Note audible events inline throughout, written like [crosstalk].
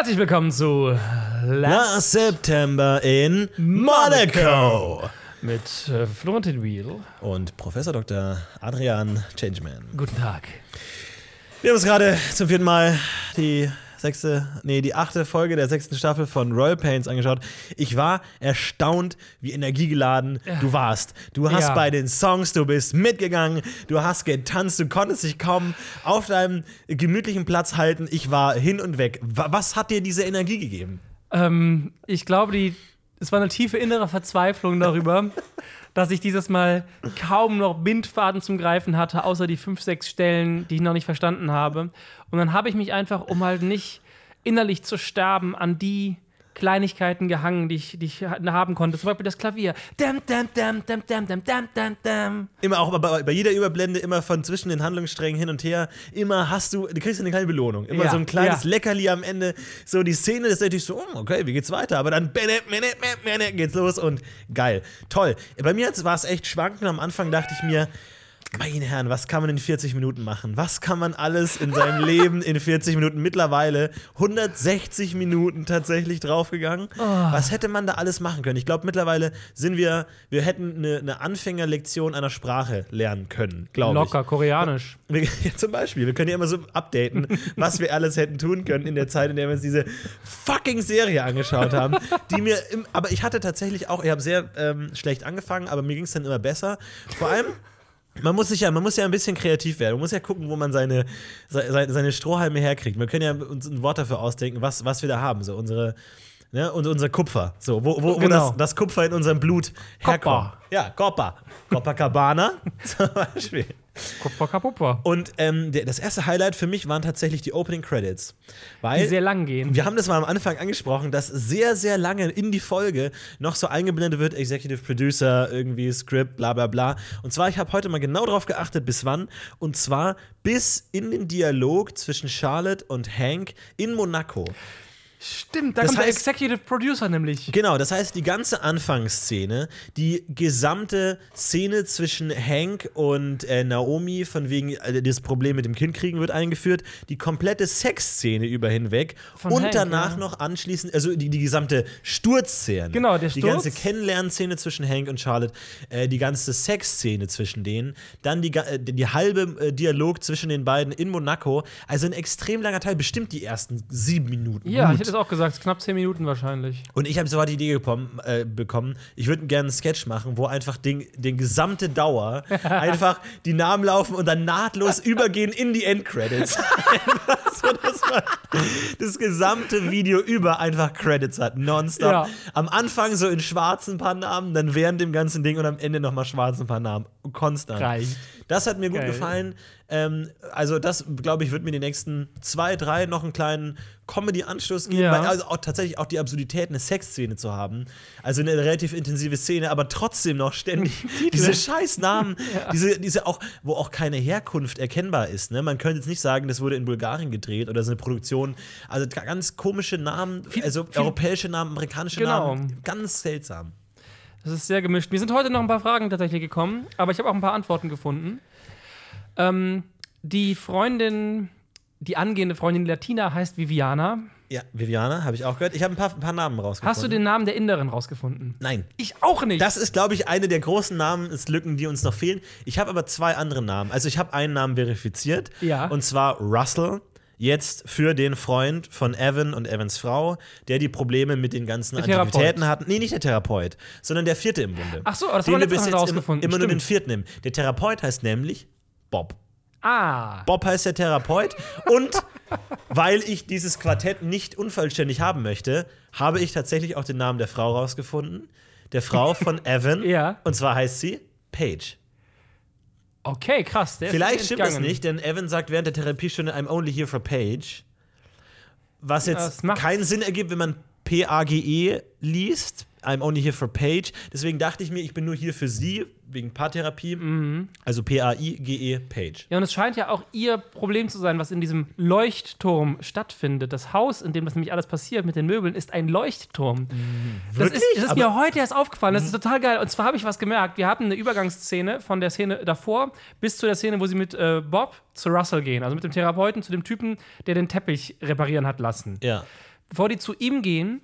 Herzlich willkommen zu Last September in Monaco. mit äh, Florentin Wheel. Und Professor Dr. Adrian Changeman. Guten Tag. Wir haben uns gerade zum vierten Mal die sechste, nee, die achte Folge der sechsten Staffel von Royal Pains angeschaut. Ich war erstaunt, wie energiegeladen du warst. Du hast Ja. bei den Songs, du bist mitgegangen, du hast getanzt, du konntest dich kaum auf deinem gemütlichen Platz halten. Ich war hin und weg. Wa- Was hat dir diese Energie gegeben? Ähm, ich glaube, die, es war eine tiefe innere Verzweiflung darüber, [laughs] dass ich dieses Mal kaum noch Bindfaden zum Greifen hatte, außer die fünf, sechs Stellen, die ich noch nicht verstanden habe. Und dann habe ich mich einfach, um halt nicht innerlich zu sterben, an die Kleinigkeiten gehangen, die ich, die ich haben konnte. Zum Beispiel das Klavier. Dam, dam, dam, dam, dam, dam, dam, dam, dam. Immer auch bei, bei jeder Überblende, immer von zwischen den Handlungssträngen hin und her, immer hast du, du kriegst eine kleine Belohnung. Immer Ja, so ein kleines ja. Leckerli am Ende. So die Szene ist natürlich so, hm, okay, wie geht's weiter? Aber dann geht's los und geil. Toll. Bei mir war es echt schwankend. Am Anfang dachte ich mir, meine Herren, was kann man in 40 Minuten machen? Was kann man alles in seinem [laughs] Leben in 40 Minuten? Mittlerweile 160 Minuten tatsächlich draufgegangen. Was hätte man da alles machen können? Ich glaube, mittlerweile sind wir, wir hätten eine, eine Anfängerlektion einer Sprache lernen können, glaube ich. Locker, koreanisch. [laughs] Wir, ja, zum Beispiel, wir können ja immer so updaten, [laughs] was wir alles hätten tun können in der Zeit, in der wir uns diese fucking Serie angeschaut haben. Die mir, im, aber ich hatte tatsächlich auch, ich habe sehr ähm, schlecht angefangen, aber mir ging es dann immer besser. Vor allem, man muss sich ja, man muss ja ein bisschen kreativ werden. Man muss ja gucken, wo man seine, seine, seine Strohhalme herkriegt. Wir können ja uns ein Wort dafür ausdenken, was, was wir da haben. So unsere, ne, und unser Kupfer. So, wo, wo, wo Genau. das, das Kupfer in unserem Blut herkommt. Copper. Ja, Copper. Copacabana [laughs] zum Beispiel. Kupfer kapupfer. Und ähm, der, das erste Highlight für mich waren tatsächlich die Opening Credits. Weil Die sehr lang gehen. wir haben das mal am Anfang angesprochen, dass sehr, sehr lange in die Folge noch so eingeblendet wird, Executive Producer, irgendwie Script, bla bla bla. Und zwar, ich habe heute mal genau drauf geachtet, bis wann. Und zwar bis in den Dialog zwischen Charlotte und Hank in Monaco. Stimmt, da Das kommt der heißt- Executive Producer nämlich. Genau, das heißt, die ganze Anfangsszene, die gesamte Szene zwischen Hank und äh, Naomi, von wegen äh, das Problem mit dem Kind kriegen, wird eingeführt. Die komplette Sexszene über hinweg. Von und Hank, danach ja. noch anschließend, also die, die gesamte Sturzszene. Genau, der Die Sturz. ganze Kennenlernszene zwischen Hank und Charlotte, äh, die ganze Sexszene zwischen denen, dann die, äh, die halbe äh, Dialog zwischen den beiden in Monaco. Also ein extrem langer Teil, bestimmt die ersten sieben Minuten. Ja, Gut. ich hätte es auch gesagt, knapp 10 Minuten wahrscheinlich. Und ich habe sofort die Idee gekommen, äh, bekommen, ich würde gerne einen Sketch machen, wo einfach den, den gesamte Dauer [laughs] einfach die Namen laufen und dann nahtlos übergehen in die Endcredits. So, dass man das gesamte Video über einfach Credits hat, nonstop. Ja. Am Anfang so in schwarzen paar Namen, dann während dem ganzen Ding und am Ende nochmal schwarzen paar Namen. Konstant. Reicht. Das hat mir gut Geil. gefallen. Ähm, also, das, glaube ich, wird mir die nächsten zwei, drei noch einen kleinen Comedy-Anstoß geben. Ja. Weil, also auch tatsächlich auch die Absurdität, eine Sexszene zu haben. Also eine relativ intensive Szene, aber trotzdem noch ständig [laughs] diese scheiß Namen, [laughs] diese, diese auch, wo auch keine Herkunft erkennbar ist. Ne? Man könnte jetzt nicht sagen, das wurde in Bulgarien gedreht oder so eine Produktion. Also ganz komische Namen, Viel- also viel- europäische Namen, amerikanische Genau. Namen. Ganz seltsam. Das ist sehr gemischt. Mir sind heute noch ein paar Fragen tatsächlich gekommen, aber ich habe auch ein paar Antworten gefunden. Ähm, die Freundin, die angehende Freundin Latina heißt Viviana. Ja, Viviana, habe ich auch gehört. Ich habe ein paar, ein paar Namen rausgefunden. Hast du den Namen der Inderin rausgefunden? Nein. Ich auch nicht. Das ist, glaube ich, eine der großen Namenslücken, die uns noch fehlen. Ich habe aber zwei andere Namen. Also ich habe einen Namen verifiziert. Ja. Und zwar Russell. Jetzt für den Freund von Evan und Evans Frau, der die Probleme mit den ganzen Der. Antiquitäten hat. Nee, nicht der Therapeut, sondern der vierte im Bunde. Ach so, das haben wir bis jetzt im- rausgefunden. immer nur den Stimmt. vierten nimm. Der Therapeut heißt nämlich Bob. ah. Bob heißt der Therapeut. Und weil ich dieses Quartett nicht unvollständig haben möchte, habe ich tatsächlich auch den Namen der Frau rausgefunden. Der Frau von [laughs] Evan. Ja. Und zwar heißt sie Paige. Okay, krass. Vielleicht stimmt das nicht, denn Evan sagt während der Therapiestunde, I'm only here for Paige. Was jetzt keinen Sinn ergibt, wenn man P-A-G-E liest. I'm only here for Paige. Deswegen dachte ich mir, ich bin nur hier für sie, wegen Paartherapie. Mhm. Also P-A-I-G-E, Paige. Ja, und es scheint ja auch ihr Problem zu sein, was in diesem Leuchtturm stattfindet. Das Haus, in dem das nämlich alles passiert mit den Möbeln, ist ein Leuchtturm. Das ist, das ist mir heute erst aufgefallen. Das ist total geil. Und zwar habe ich was gemerkt. Wir hatten eine Übergangsszene von der Szene davor bis zu der Szene, wo sie mit äh, Bob zu Russell gehen. Also mit dem Therapeuten zu dem Typen, der den Teppich reparieren hat lassen. Ja. bevor die zu ihm gehen,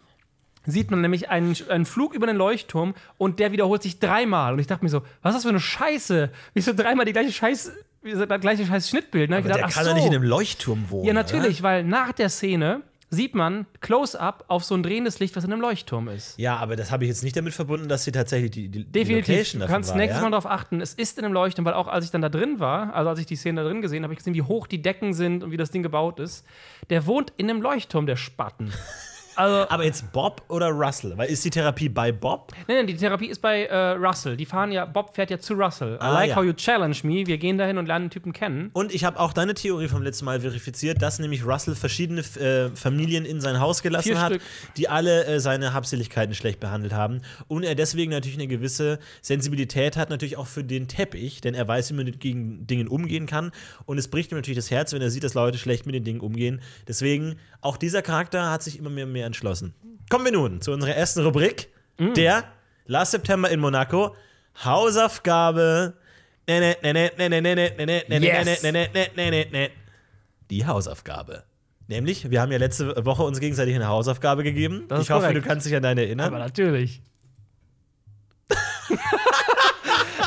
sieht man nämlich einen, einen Flug über den Leuchtturm und der wiederholt sich dreimal. Und ich dachte mir so, was ist das für eine Scheiße? Wieso dreimal die gleiche Scheiß, das gleiche Scheiß Schnittbild? Ne? Aber ich der gedacht, kann doch so. nicht in einem Leuchtturm wohnen. Ja, natürlich, Oder? weil nach der Szene sieht man Close-up auf so ein drehendes Licht, was in einem Leuchtturm ist. Ja, aber das habe ich jetzt nicht damit verbunden, dass sie tatsächlich die, die, die Definitiv. Location Du kannst war, nächstes ja? Mal darauf achten. Es ist in einem Leuchtturm, weil auch als ich dann da drin war, also als ich die Szene da drin gesehen habe, habe ich gesehen, wie hoch die Decken sind und wie das Ding gebaut ist. Der wohnt in einem Leuchtturm, der Spatten. [laughs] Also, Aber jetzt Bob oder Russell? Weil ist die Therapie bei Bob? nein, nein, die Therapie ist bei äh, Russell. Die fahren ja, Bob fährt ja zu Russell. I Ah, like ja. how you challenge me. Wir gehen dahin und lernen den Typen kennen. Und ich habe auch deine Theorie vom letzten Mal verifiziert, dass nämlich Russell verschiedene äh, Familien in sein Haus gelassen Vier hat, Stück. die alle äh, seine Habseligkeiten schlecht behandelt haben. Und er deswegen natürlich eine gewisse Sensibilität hat, natürlich auch für den Teppich, denn er weiß, wie man mit gegen Dingen umgehen kann. Und es bricht ihm natürlich das Herz, wenn er sieht, dass Leute schlecht mit den Dingen umgehen. Deswegen, auch dieser Charakter hat sich immer mehr und mehr entschlossen. Kommen wir nun zu unserer ersten Rubrik, mm. der Last September in Monaco Hausaufgabe. Die Hausaufgabe. Nämlich, wir haben ja letzte Woche uns gegenseitig eine Hausaufgabe gegeben. Das ich hoffe, du kannst dich an deine erinnern. Aber natürlich.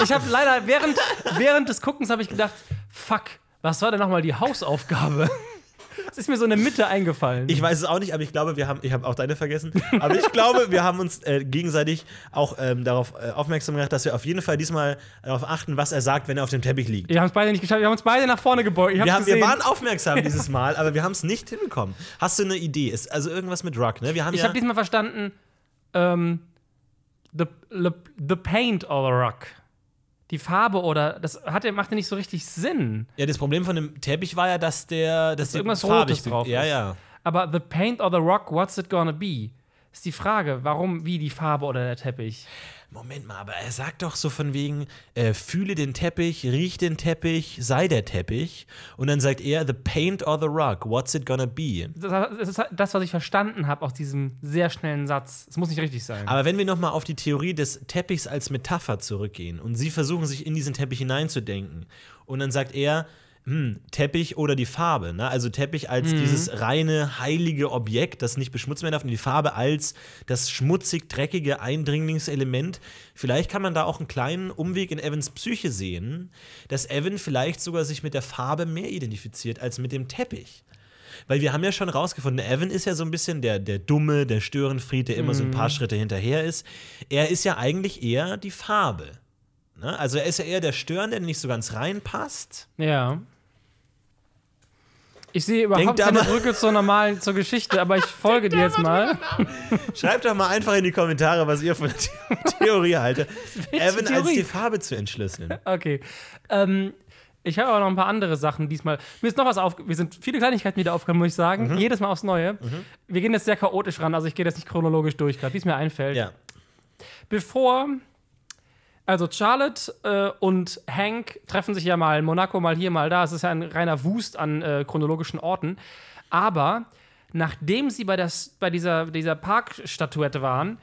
ich habe leider während, während des Guckens habe ich gedacht, fuck, was war denn nochmal die Hausaufgabe? Es ist mir so in der Mitte eingefallen. Ich weiß es auch nicht, aber ich glaube, wir haben, ich habe auch deine vergessen. Aber ich glaube, wir haben uns äh, gegenseitig auch ähm, darauf äh, aufmerksam gemacht, dass wir auf jeden Fall diesmal darauf achten, was er sagt, wenn er auf dem Teppich liegt. wir haben es beide nicht geschafft. Wir haben uns beide nach vorne gebeugt. Wir, haben, wir waren aufmerksam [laughs] dieses Mal, aber wir haben es nicht hinbekommen. Hast du eine Idee? Ist also irgendwas mit Rock, ne? Wir haben ich ja habe diesmal verstanden, ähm, the, the, the paint or the rock. Die Farbe oder das hat, ja- macht ja nicht so richtig Sinn. Ja, das Problem von dem Teppich war ja, dass der dass die irgendwas farbig Rotes drauf Ja, ist. ja. Aber the paint or the rock, what's it gonna be? Ist die Frage, warum, wie die Farbe oder der Teppich? Moment mal, aber er sagt doch so von wegen, äh, fühle den Teppich, riech den Teppich, sei der Teppich. Und dann sagt er, the paint or the rock, what's it gonna be? Das, das ist das, was ich verstanden habe aus diesem sehr schnellen Satz. Es muss nicht richtig sein. Aber wenn wir noch mal auf die Theorie des Teppichs als Metapher zurückgehen und sie versuchen, sich in diesen Teppich hineinzudenken und dann sagt er, hm, Teppich oder die Farbe, ne? also Teppich als dieses reine, heilige Objekt, das nicht beschmutzt werden darf und die Farbe als das schmutzig, dreckige Eindringlingselement. Vielleicht kann man da auch einen kleinen Umweg in Evans Psyche sehen, dass Evan vielleicht sogar sich mit der Farbe mehr identifiziert als mit dem Teppich. Weil wir haben ja schon rausgefunden, Evan ist ja so ein bisschen der, der Dumme, der Störenfried, der immer so ein paar Schritte hinterher ist. Er ist ja eigentlich eher die Farbe. Ne? Also er ist ja eher der Störende, der nicht so ganz reinpasst. ja. Ich sehe überhaupt keine Brücke zur normalen, zur Geschichte, aber ich [laughs] folge dir jetzt mal. [laughs] Schreibt doch mal einfach in die Kommentare, was ihr von der The- Theorie haltet. [laughs] Evan als Theorie? die Farbe zu entschlüsseln. Okay. Ähm, ich habe aber noch ein paar andere Sachen diesmal. Mir ist noch was auf. Wir sind viele Kleinigkeiten wieder aufgekommen, muss ich sagen. Mhm. Jedes Mal aufs Neue. Wir gehen jetzt sehr chaotisch ran, also ich gehe jetzt nicht chronologisch durch, gerade wie es mir einfällt. Ja. Bevor. Also Charlotte äh, und Hank treffen sich ja mal in Monaco, mal hier, mal da. Es ist ja ein reiner Wust an äh, chronologischen Orten. Aber nachdem sie bei, das, bei dieser, dieser Parkstatuette waren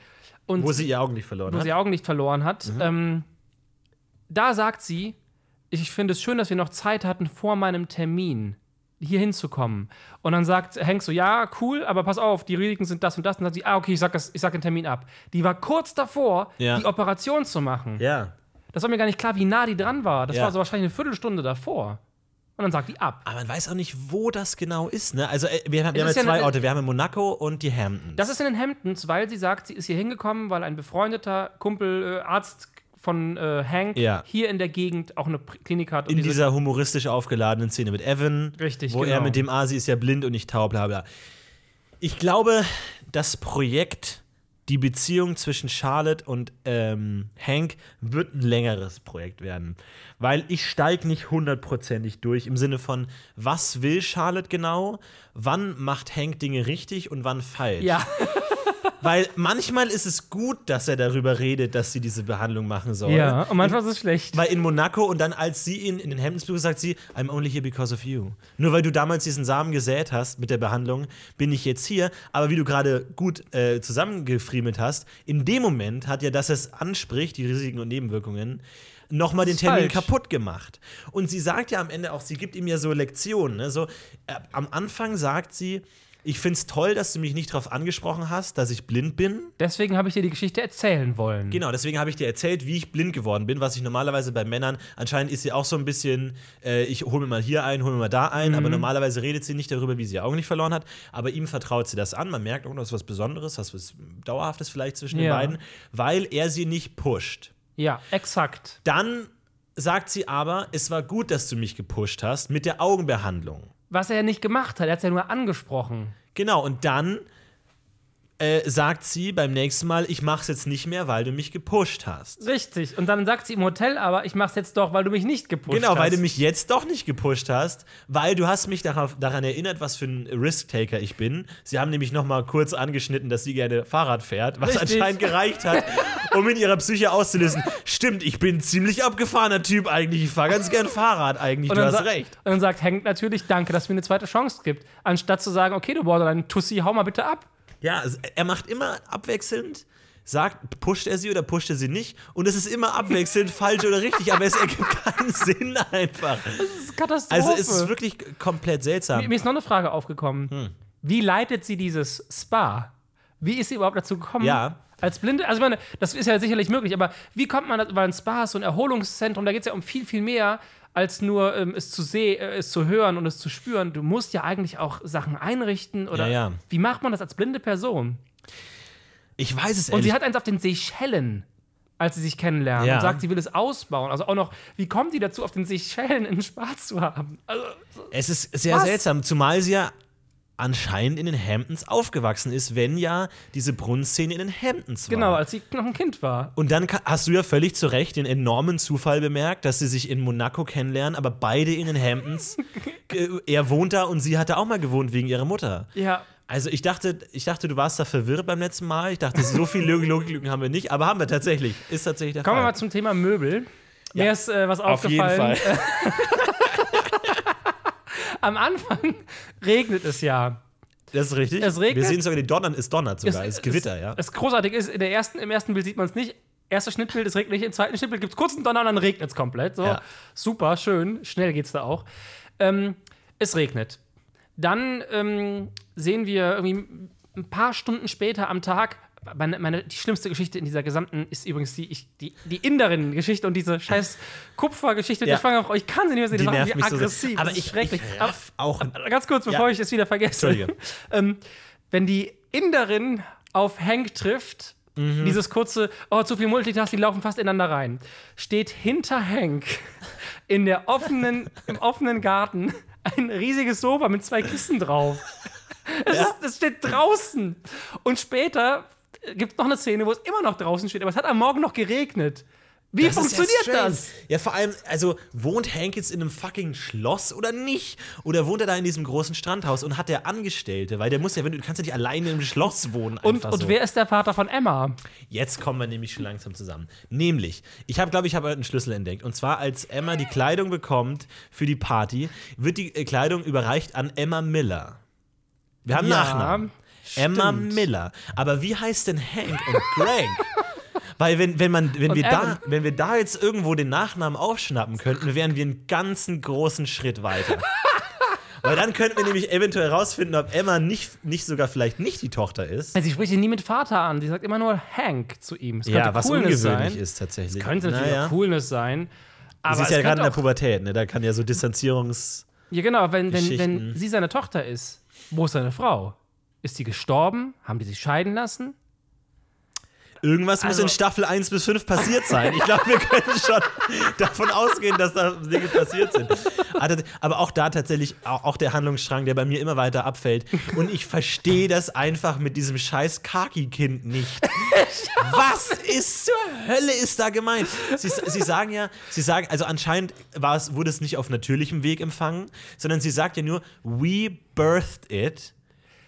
und Wo sie ihr Augenlicht verloren wo hat. sie Augenlicht verloren hat. Ähm, da sagt sie, ich finde es schön, dass wir noch Zeit hatten vor meinem Termin hier hinzukommen. Und dann sagt Hank so, ja, cool, aber pass auf, die Risiken sind das und das. Und dann sagt sie, ah, okay, ich sag, das, ich sag den Termin ab. Die war kurz davor, Ja. die Operation zu machen. Ja. Das war mir gar nicht klar, wie nah die dran war. Das Ja. war so wahrscheinlich eine Viertelstunde davor. Und dann sagt die ab. Aber man weiß auch nicht, wo das genau ist. Ne? Also äh, wir haben, wir haben ja zwei Orte. Wir haben in Monaco und die Hamptons. Das ist in den Hamptons, weil sie sagt, sie ist hier hingekommen, weil ein befreundeter Kumpel, äh, Arzt von äh, Hank, Ja. hier in der Gegend auch eine Klinik hat. in diese- dieser humoristisch aufgeladenen Szene mit Evan. Richtig, Wo genau. er mit dem Asi ist ja blind und nicht taub, bla bla. Ich glaube, das Projekt, die Beziehung zwischen Charlotte und ähm, Hank, wird ein längeres Projekt werden. Weil ich steige nicht hundertprozentig durch im Sinne von, was will Charlotte genau? Wann macht Hank Dinge richtig und wann falsch? Ja, [laughs] Weil manchmal ist es gut, dass er darüber redet, dass sie diese Behandlung machen soll. ja, und manchmal ist es schlecht. Weil in Monaco und dann, als sie ihn in den besucht, sagt sie, I'm only here because of you. Nur weil du damals diesen Samen gesät hast mit der Behandlung, bin ich jetzt hier. Aber wie du gerade gut äh, zusammengefriemelt hast, in dem Moment hat ja, dass es anspricht, die Risiken und Nebenwirkungen, nochmal den Termin falsch. kaputt gemacht. Und sie sagt ja am Ende auch, sie gibt ihm ja so Lektionen. Ne? So, äh, am Anfang sagt sie, ich finde es toll, dass du mich nicht darauf angesprochen hast, dass ich blind bin. Deswegen habe ich dir die Geschichte erzählen wollen. Genau, deswegen habe ich dir erzählt, wie ich blind geworden bin, was ich normalerweise bei Männern, anscheinend ist sie auch so ein bisschen, äh, ich hole mir mal hier ein, hole mir mal da ein, Mhm. aber normalerweise redet sie nicht darüber, wie sie ihr Augen nicht verloren hat, aber ihm vertraut sie das an, man merkt, oh, das ist was Besonderes, das ist was Dauerhaftes vielleicht zwischen den Ja. beiden, weil er sie nicht pusht. Ja, exakt. Dann sagt sie aber, es war gut, dass du mich gepusht hast mit der Augenbehandlung. Was er ja nicht gemacht hat, er hat es ja nur angesprochen. Genau, und dann äh, sagt sie beim nächsten Mal, ich mach's jetzt nicht mehr, weil du mich gepusht hast. Richtig. Und dann sagt sie im Hotel aber, ich mach's jetzt doch, weil du mich nicht gepusht Genau, hast. weil du mich jetzt doch nicht gepusht hast, weil du hast mich darauf, daran erinnert, was für ein Risk-Taker ich bin. Sie haben nämlich noch mal kurz angeschnitten, dass sie gerne Fahrrad fährt, was Richtig. anscheinend gereicht hat, um in ihrer Psyche auszulösen. Stimmt, ich bin ein ziemlich abgefahrener Typ eigentlich. Ich fahre ganz gern Fahrrad eigentlich. Und Du hast recht. und dann sagt Hank natürlich, danke, dass du mir eine zweite Chance gibt. Anstatt zu sagen, okay, du Borderline Tussi, hau mal bitte ab. Ja, also er macht immer abwechselnd. Sagt, pusht er sie oder pusht er sie nicht? Und es ist immer abwechselnd, [laughs] falsch oder richtig, aber es ergibt keinen Sinn einfach. Das ist Katastrophe. Also es ist wirklich komplett seltsam. mir, ist noch eine Frage aufgekommen. Hm. Wie leitet sie dieses Spa? Wie ist sie überhaupt dazu gekommen? Ja. Als Blinde, also ich meine, das ist ja sicherlich möglich, aber wie kommt man, weil ein Spa ist so ein Erholungszentrum, da geht es ja um viel, viel mehr als nur ähm, es, zu seh, äh, es zu hören und es zu spüren. Du musst ja eigentlich auch Sachen einrichten oder Ja, ja. wie macht man das als blinde Person? Ich weiß es Und ehrlich sie hat eins auf den Seychellen, als sie sich kennenlernen Ja. und sagt, sie will es ausbauen. Also auch noch, wie kommt die dazu, auf den Seychellen einen Spaß zu haben? Also, Es ist sehr Was? seltsam, zumal sie ja anscheinend in den Hamptons aufgewachsen ist, wenn ja diese Brunnenszene in den Hamptons war. genau, als sie noch ein Kind war. Und dann hast du ja völlig zu Recht den enormen Zufall bemerkt, dass sie sich in Monaco kennenlernen, aber beide in den Hamptons. [laughs] Äh, er wohnt da und sie hat da auch mal gewohnt wegen ihrer Mutter. Ja, Also ich dachte, ich dachte, du warst da verwirrt beim letzten Mal. Ich dachte, so viel Log- Logiklücken haben wir nicht, aber haben wir tatsächlich. Ist tatsächlich der kommen wir Fall. mal zum Thema Möbel. Mir ist äh, was Auf jeden aufgefallen. Fall. [laughs] Am Anfang [laughs] regnet es ja. Das ist richtig. Es regnet. Wir sehen sogar, die Donnern, es donnert sogar, es, ist Gewitter, es, ja. Das Großartige ist, in der ersten, im ersten Bild sieht man es nicht. Erstes Schnittbild, es regnet nicht. Im zweiten Schnittbild gibt es kurz einen Donner und dann regnet es komplett. So, Ja. super, schön. Schnell geht's da auch. Ähm, es regnet. Dann ähm, sehen wir irgendwie ein paar Stunden später am Tag. Meine, meine, die schlimmste Geschichte in dieser gesamten ist übrigens die, ich, die, die Inderin-Geschichte und diese scheiß Kupfergeschichte Ja. der schwangeren Frau. Ich kann sie nicht mehr sehen, Die das macht mich mich so aggressiv. Aber ich- schrecklich. ich Aber- auch- aber ganz kurz, bevor Ja. ich es wieder vergesse. [laughs] Ähm, wenn die Inderin auf Hank trifft, Mhm. dieses kurze, oh, zu viel Multitasking, die laufen fast ineinander rein, steht hinter Hank in der offenen, [laughs] im offenen Garten ein riesiges Sofa mit zwei Kissen drauf. Es, ist, es steht draußen. Und später gibt es noch eine Szene, wo es immer noch draußen steht, aber es hat am Morgen noch geregnet. Wie Das funktioniert ja das? Ja, vor allem, also wohnt Hank jetzt in einem fucking Schloss oder nicht? Oder wohnt er da in diesem großen Strandhaus und hat der Angestellte? Weil der muss ja, wenn du kannst ja nicht alleine im Schloss wohnen. Und, und so. wer ist der Vater von Emma? Jetzt kommen wir nämlich schon langsam zusammen. Nämlich, ich habe, glaube ich, habe einen Schlüssel entdeckt. Und zwar, als Emma die Kleidung bekommt für die Party, wird die äh, Kleidung überreicht an Emma Miller. Wir haben Ja, Nachnamen. Emma. Miller. Aber wie heißt denn Hank und Greg? [laughs] Weil wenn, wenn, man, wenn, Und wir da, wenn wir da jetzt irgendwo den Nachnamen aufschnappen könnten, wären wir einen ganzen großen Schritt weiter. [laughs] Weil dann könnten wir nämlich eventuell herausfinden, ob Emma nicht, nicht sogar vielleicht nicht die Tochter ist. Sie spricht ihn nie mit Vater an. Sie sagt immer nur Hank zu ihm. Es Ja, was Coolness ungewöhnlich sein. ist tatsächlich. Es könnte natürlich Naja. auch Coolness sein. Aber Sie ist ja gerade in der Pubertät, ne? Da kann ja so Distanzierungs. Ja, genau, wenn, wenn, wenn sie seine Tochter ist, wo ist seine Frau? Ist sie gestorben? Haben die sich scheiden lassen? Irgendwas muss Also- in Staffel 1 bis 5 passiert sein. Ich glaube, wir können schon [laughs] davon ausgehen, dass da Dinge passiert sind. Aber tats- Aber auch da tatsächlich, auch auch der Handlungsstrang, der bei mir immer weiter abfällt. Und ich verstehe das einfach mit diesem scheiß Kaki-Kind nicht. Was ist zur Hölle ist da gemeint? Sie, sie sagen ja, sie sagen, also anscheinend war es, wurde es nicht auf natürlichem Weg empfangen, sondern sie sagt ja nur, we birthed it.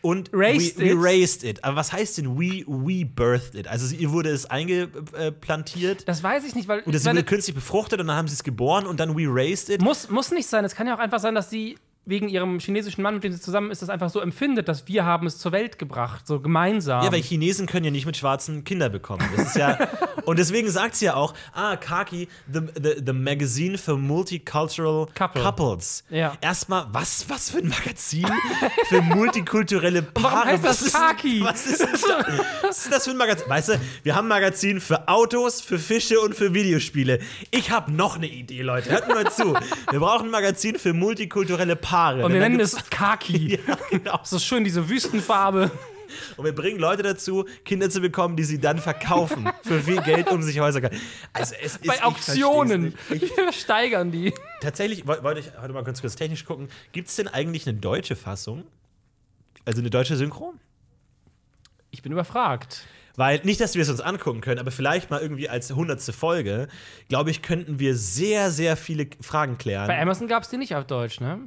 Und Raised we, we it. raised it. Aber was heißt denn we, we birthed it? Also ihr wurde es eingeplantiert Das weiß ich nicht, weil oder sie wurde künstlich befruchtet und dann haben sie es geboren und dann we raised it. muss, muss nicht sein. Es kann ja auch einfach sein, dass sie wegen ihrem chinesischen Mann, mit dem sie zusammen ist, das einfach so empfindet, dass wir haben es zur Welt gebracht, so gemeinsam. Ja, weil Chinesen können ja nicht mit Schwarzen Kinder bekommen. Das ist ja [laughs] und deswegen sagt sie ja auch, ah, Kaki, the, the, the magazine for multicultural Couple. couples. Ja. Erstmal, was, was für ein Magazin für multikulturelle [laughs] Paare? warum heißt das was ist, Kaki? Was ist, denn da, was ist das für ein Magazin? Weißt du, wir haben ein Magazin für Autos, für Fische und für Videospiele. Ich habe noch eine Idee, Leute. Hört mal zu. Wir brauchen ein Magazin für multikulturelle Paare. Und Denn wir nennen es Kaki. [laughs] Ja, genau. So schön, diese Wüstenfarbe. Und wir bringen Leute dazu, Kinder zu bekommen, die sie dann verkaufen für viel Geld, um sich Häuser. Also es ist Bei Auktionen. [laughs] Wir steigern die. tatsächlich woll- wollte ich heute mal ganz kurz technisch gucken. Gibt es denn eigentlich eine deutsche Fassung? Also eine deutsche Synchro? Ich bin überfragt. Weil, nicht, dass wir es uns angucken können, aber vielleicht mal irgendwie als hundertste Folge, glaube ich, könnten wir sehr, sehr viele Fragen klären. Bei Amazon gab es die nicht auf Deutsch, ne?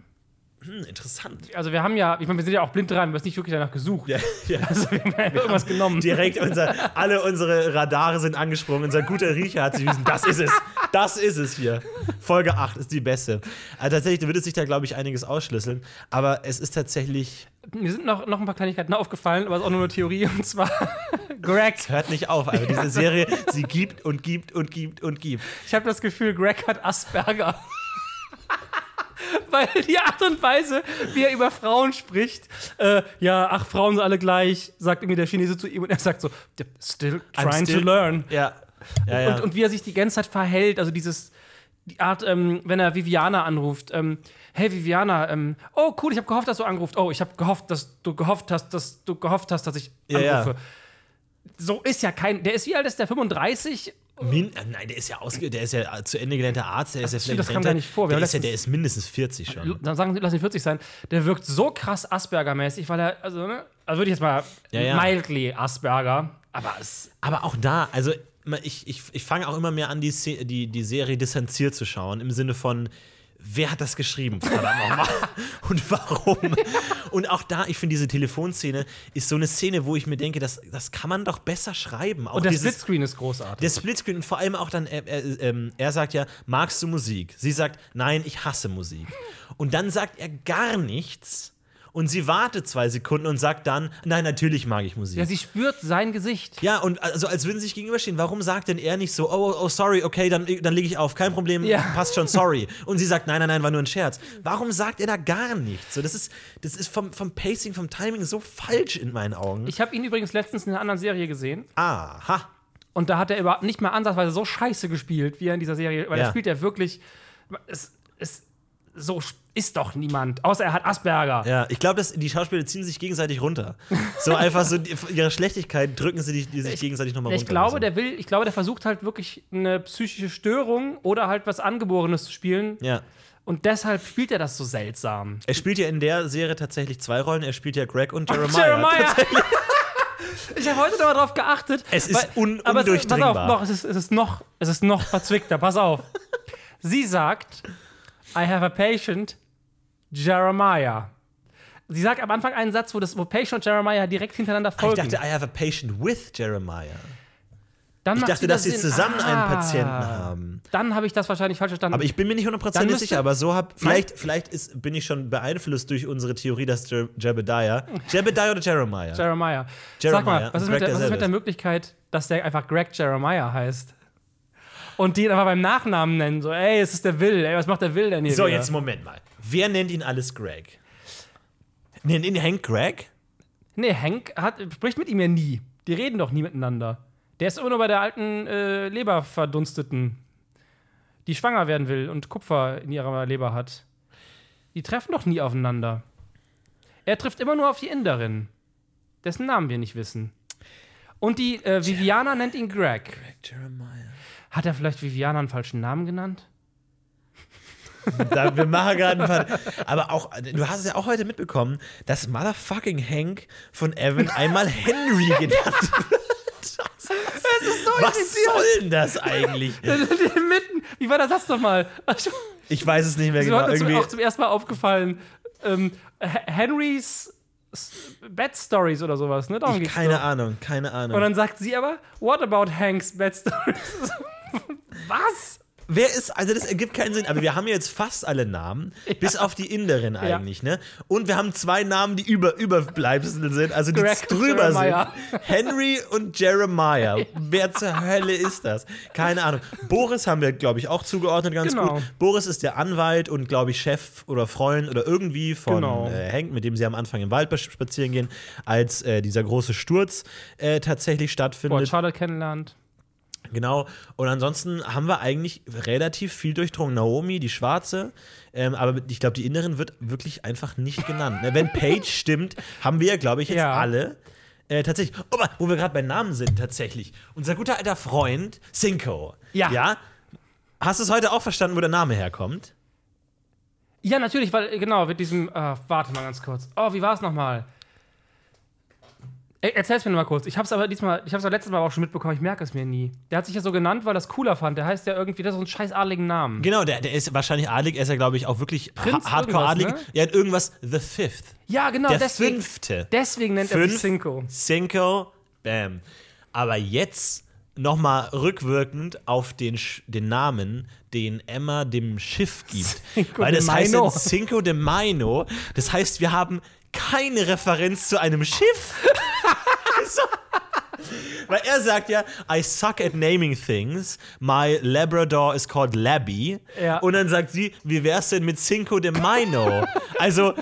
Hm, interessant. Also wir haben ja, ich meine, wir sind ja auch blind dran, wir haben nicht wirklich danach gesucht. Ja, [laughs] ja. Also wir haben ja irgendwas genommen. Direkt unser, alle unsere Radare sind angesprungen. Unser guter Riecher hat sich wissen, das ist es. Das ist es hier. Folge 8 ist die beste. Also tatsächlich würde sich da, glaube ich, einiges ausschlüsseln. Aber es ist tatsächlich, Mir sind noch, noch ein paar Kleinigkeiten aufgefallen, aber es ist auch nur eine Theorie. Und zwar [laughs] Greg. hört nicht auf. Also diese Serie, sie gibt und gibt und gibt und gibt. Ich habe das Gefühl, Greg hat Asperger. [laughs] Weil die Art und Weise, wie er über Frauen spricht, äh, ja, ach, Frauen sind alle gleich, sagt irgendwie der Chinese zu ihm und er sagt so, still trying still- to learn. Ja. ja, ja. Und, und wie er sich die ganze Zeit verhält, also dieses, die Art, ähm, wenn er Viviana anruft, ähm, hey Viviana, ähm, oh cool, ich habe gehofft, dass du anrufst. Oh, ich habe gehofft, dass du gehofft hast, dass du gehofft hast, dass ich Ja, ja. anrufe. So ist ja kein, der ist wie alt ist der 35? Min äh, nein, der ist ja ausge der ist ja zu Ende gelernter Arzt, der ist ja stimmt, vielleicht das kam gar nicht vor. Der ist, ja, der ist mindestens 40 schon. Dann sagen, lass ihn 40 sein. Der wirkt so krass Asperger-mäßig, weil er, also, ne, also würde ich jetzt mal Ja, ja. mildly Asperger, aber es Aber auch da, also ich, ich, ich fange auch immer mehr an, die, die, die Serie distanziert zu schauen, im Sinne von, wer hat das geschrieben? [laughs] Und warum? Und auch da, ich finde, diese Telefonszene ist so eine Szene, wo ich mir denke, das, das kann man doch besser schreiben. Auch und der dieses- Splitscreen ist großartig. der Splitscreen und vor allem auch dann, er, er, ähm, er sagt ja, magst du Musik? Sie sagt, nein, ich hasse Musik. Und dann sagt er gar nichts und sie wartet zwei Sekunden und sagt dann, nein, natürlich mag ich Musik. ja, sie spürt sein Gesicht. Ja, und also als würden sie sich gegenüberstehen. Warum sagt denn er nicht so, oh, oh, sorry, okay, dann, dann lege ich auf, kein Problem, Ja. passt schon, sorry. [laughs] Und sie sagt, nein, nein, nein, war nur ein Scherz. Warum sagt er da gar nichts? So, das ist, das ist vom, vom Pacing, vom Timing so falsch in meinen Augen. Ich habe ihn übrigens letztens in einer anderen Serie gesehen. Aha. Und da hat er überhaupt nicht mal ansatzweise so scheiße gespielt, wie er in dieser Serie, weil Ja. er spielt ja wirklich. Es, es, so ist doch niemand, außer er hat Asperger. Ja, ich glaube, die Schauspieler ziehen sich gegenseitig runter. So [laughs] einfach so die, ihre Schlechtigkeit drücken sie die, die sich gegenseitig nochmal runter. Ich glaube, der will, ich glaube, der versucht halt wirklich eine psychische Störung oder halt was Angeborenes zu spielen. Ja. Und deshalb spielt er das so seltsam. Er spielt ja in der Serie tatsächlich zwei Rollen. Er spielt ja Greg und Jeremiah. Jeremiah! [laughs] ich habe heute noch mal drauf geachtet. Es ist un- aber es, pass auf, noch, es, ist, es, ist noch, es ist noch verzwickter. Pass auf. Sie sagt, I have a patient, Jeremiah. Sie sagt am Anfang einen Satz, wo, das, wo Patient und Jeremiah direkt hintereinander Ich folgen. dachte, I have a patient with Jeremiah. Dann Ich dachte, dass sie zusammen einen Ah. Patienten haben. Dann habe ich das wahrscheinlich falsch verstanden. Aber ich bin mir nicht hundertprozentig sicher, aber so hab. Vielleicht, vielleicht ist, bin ich schon beeinflusst durch unsere Theorie, dass Je Jebediah. Jebediah oder Jeremiah? Jeremiah. Sag Jeremiah. mal, was ist, mit der, was ist mit der. Möglichkeit, dass der einfach Greg Jeremiah heißt? Und den aber beim Nachnamen nennen, so, ey, es ist der Will, ey, was macht der Will denn hier? so, wieder? jetzt Moment mal. Wer nennt ihn alles Greg? Nennt ihn Hank Greg? Nee, Hank hat, spricht mit ihm ja nie. Die reden doch nie miteinander. Der ist immer nur bei der alten äh, Leberverdunsteten, die schwanger werden will und Kupfer in ihrer Leber hat. Die treffen doch nie aufeinander. Er trifft immer nur auf die Inderin, dessen Namen wir nicht wissen. Und die äh, Viviana nennt ihn Greg. Greg Jeremiah. Hat er vielleicht Viviana einen falschen Namen genannt? Da, wir machen gerade ein paar. Aber auch, du hast es ja auch heute mitbekommen, dass Motherfucking Hank von Evan [laughs] einmal Henry genannt wird. Ist so Was soll denn das eigentlich? [laughs] Mitten. Wie war der Satz nochmal? Ich weiß es nicht mehr so genau. hat mir auch zum ersten Mal aufgefallen. Ähm, Henrys Bad Stories oder sowas, ne? Darum ich, geht's keine doch. Ahnung, keine Ahnung. Und dann sagt sie aber, what about Hanks Bad Stories? [laughs] Was? Wer ist, also das ergibt keinen Sinn, aber wir haben jetzt fast alle Namen, bis auf die Inderin eigentlich, ne? Und wir haben zwei Namen, die über, Überbleibsel sind, also die Greg drüber Jeremiah. sind. Henry und Jeremiah. [laughs] Wer zur Hölle ist das? Keine Ahnung. Boris haben wir, glaube ich, auch zugeordnet ganz Genau. gut. Boris ist der Anwalt und, glaube ich, Chef oder Freund oder irgendwie von Genau. äh, Hank, mit dem sie am Anfang im Wald spazieren gehen, als äh, dieser große Sturz äh, tatsächlich Boah, stattfindet. Charlotte kennenlernt. Genau. Und ansonsten haben wir eigentlich relativ viel durchdrungen. Naomi, die Schwarze. Ähm, aber ich glaube, die Inneren wird wirklich einfach nicht genannt. Ne, Wenn Paige [laughs] stimmt, haben wir ja, glaube ich, jetzt Ja. alle. Äh, tatsächlich. Oh, wo wir gerade bei Namen sind, tatsächlich. Unser guter alter Freund, Cinco. Ja. Ja. Hast du es heute auch verstanden, wo der Name herkommt? Ja, natürlich, weil, genau, mit diesem. Äh, warte mal ganz kurz. Oh, wie war es nochmal? Erzähl's mir noch mal kurz. Ich hab's aber diesmal, ich hab's ja letztes Mal auch schon mitbekommen, ich merke es mir nie. Der hat sich ja so genannt, weil er es cooler fand. Der heißt ja irgendwie, der hat so einen scheiß adligen Namen. Genau, der, der ist wahrscheinlich adlig. Er ist ja, glaube ich, auch wirklich Prinz ha hardcore adlig. ne? Er hat irgendwas The Fifth. Ja, genau, Der deswegen. fünfte. Deswegen nennt er sich Fünf, Cinco. Cinco, bam. Aber jetzt nochmal rückwirkend auf den, Sch- den Namen, den Emma dem Schiff gibt. [laughs] Cinco Weil de das heißt Maino. Cinco de Maino. Das heißt, wir haben keine Referenz zu einem Schiff. [laughs] [laughs] Weil er sagt ja, I suck at naming things. My Labrador is called Labby. Ja. Und dann sagt sie, wie wär's denn mit Cinco de Maino? also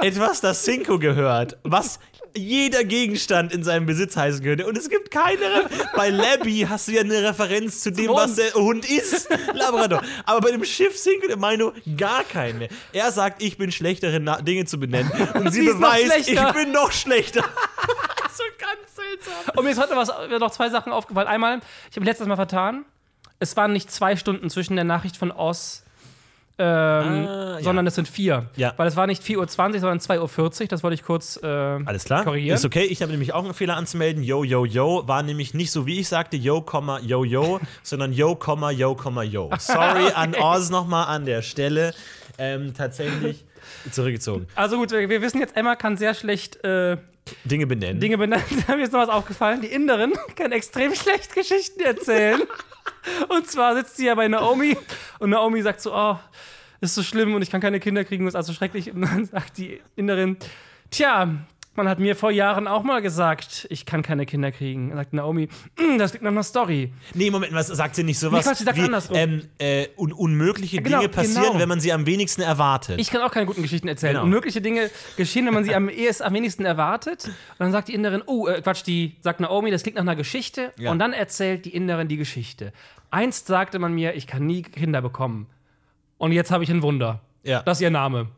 etwas, das Cinco gehört. Was jeder Gegenstand in seinem Besitz heißen könnte. Und es gibt keine. Re bei Labby hast du ja eine Referenz zu dem, Hund. was der Hund ist. Labrador. Aber bei dem Schiff Cinco de Maino gar keine. Er sagt, ich bin schlechter in Dinge zu benennen. Und sie, Sie beweist, ich bin noch schlechter. So ganz seltsam. Und mir ist heute was, mir noch zwei Sachen aufgefallen. Einmal, ich habe letztes Mal vertan. Es waren nicht zwei Stunden zwischen der Nachricht von Oz, ähm, Ah, ja. sondern es sind vier. Ja. Weil es war nicht 4.20 Uhr, sondern 2.40 Uhr. Das wollte ich kurz äh, Alles klar. korrigieren. Ist okay. Ich habe nämlich auch einen Fehler anzumelden. Yo, yo, yo war nämlich nicht so, wie ich sagte, yo, Komma, yo, yo, [laughs] sondern yo, Komma, yo, Komma, yo. Sorry [laughs] an Oz nochmal an der Stelle. Ähm, tatsächlich [laughs] zurückgezogen. Also gut, wir wir wissen jetzt, Emma kann sehr schlecht äh, Dinge benennen. Dinge benennen. [laughs] Mir ist noch was aufgefallen. Die Inderin [laughs] kann extrem schlecht Geschichten erzählen. [laughs] und zwar sitzt sie ja bei Naomi und Naomi sagt so, oh, ist so schlimm und ich kann keine Kinder kriegen, das ist also schrecklich. Und dann sagt die Inderin, tja, man hat mir vor Jahren auch mal gesagt, ich kann keine Kinder kriegen. Dann sagt Naomi, "Mm, das liegt nach einer Story. Nee, Moment, was sagt sie nicht sowas? Nee, Quatsch, sie sagt wie andersrum. ähm, äh, un unmögliche Genau, Dinge passieren, genau. wenn man sie am wenigsten erwartet. Ich kann auch keine guten Geschichten erzählen. Genau. Unmögliche Dinge geschehen, wenn man sie am ehesten am wenigsten erwartet. Und dann sagt die Inderin, oh, äh, Quatsch, die sagt Naomi, das klingt nach einer Geschichte. Ja. Und dann erzählt die Inderin die Geschichte. Einst sagte man mir, ich kann nie Kinder bekommen. Und jetzt habe ich ein Wunder. Ja. Das ist ihr Name.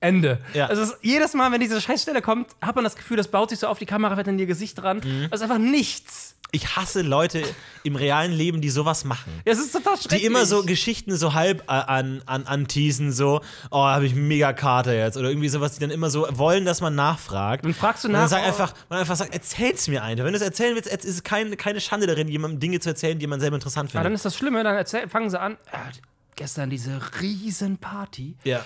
Ende. Ja. Also es ist, jedes Mal, wenn diese Scheißstelle kommt, hat man das Gefühl, das baut sich so auf, die Kamera fährt in ihr Gesicht dran. Mhm. Das ist einfach nichts. ich hasse Leute im realen Leben, die sowas machen. Ja, Es ist total schrecklich. Die immer so Geschichten so halb äh, an, an, anteasen, so, oh, habe ich mega Kater jetzt. Oder irgendwie sowas, die dann immer so wollen, dass man nachfragt. Dann fragst du Und dann nach, sag oh. einfach, man einfach sagt, erzähl's mir einfach. Wenn du es erzählen willst, es ist keine, keine Schande darin, jemandem Dinge zu erzählen, die man selber interessant Ja, dann findet. ist das Schlimme, dann erzähl, fangen sie an. Äh, gestern diese riesen Party. Ja.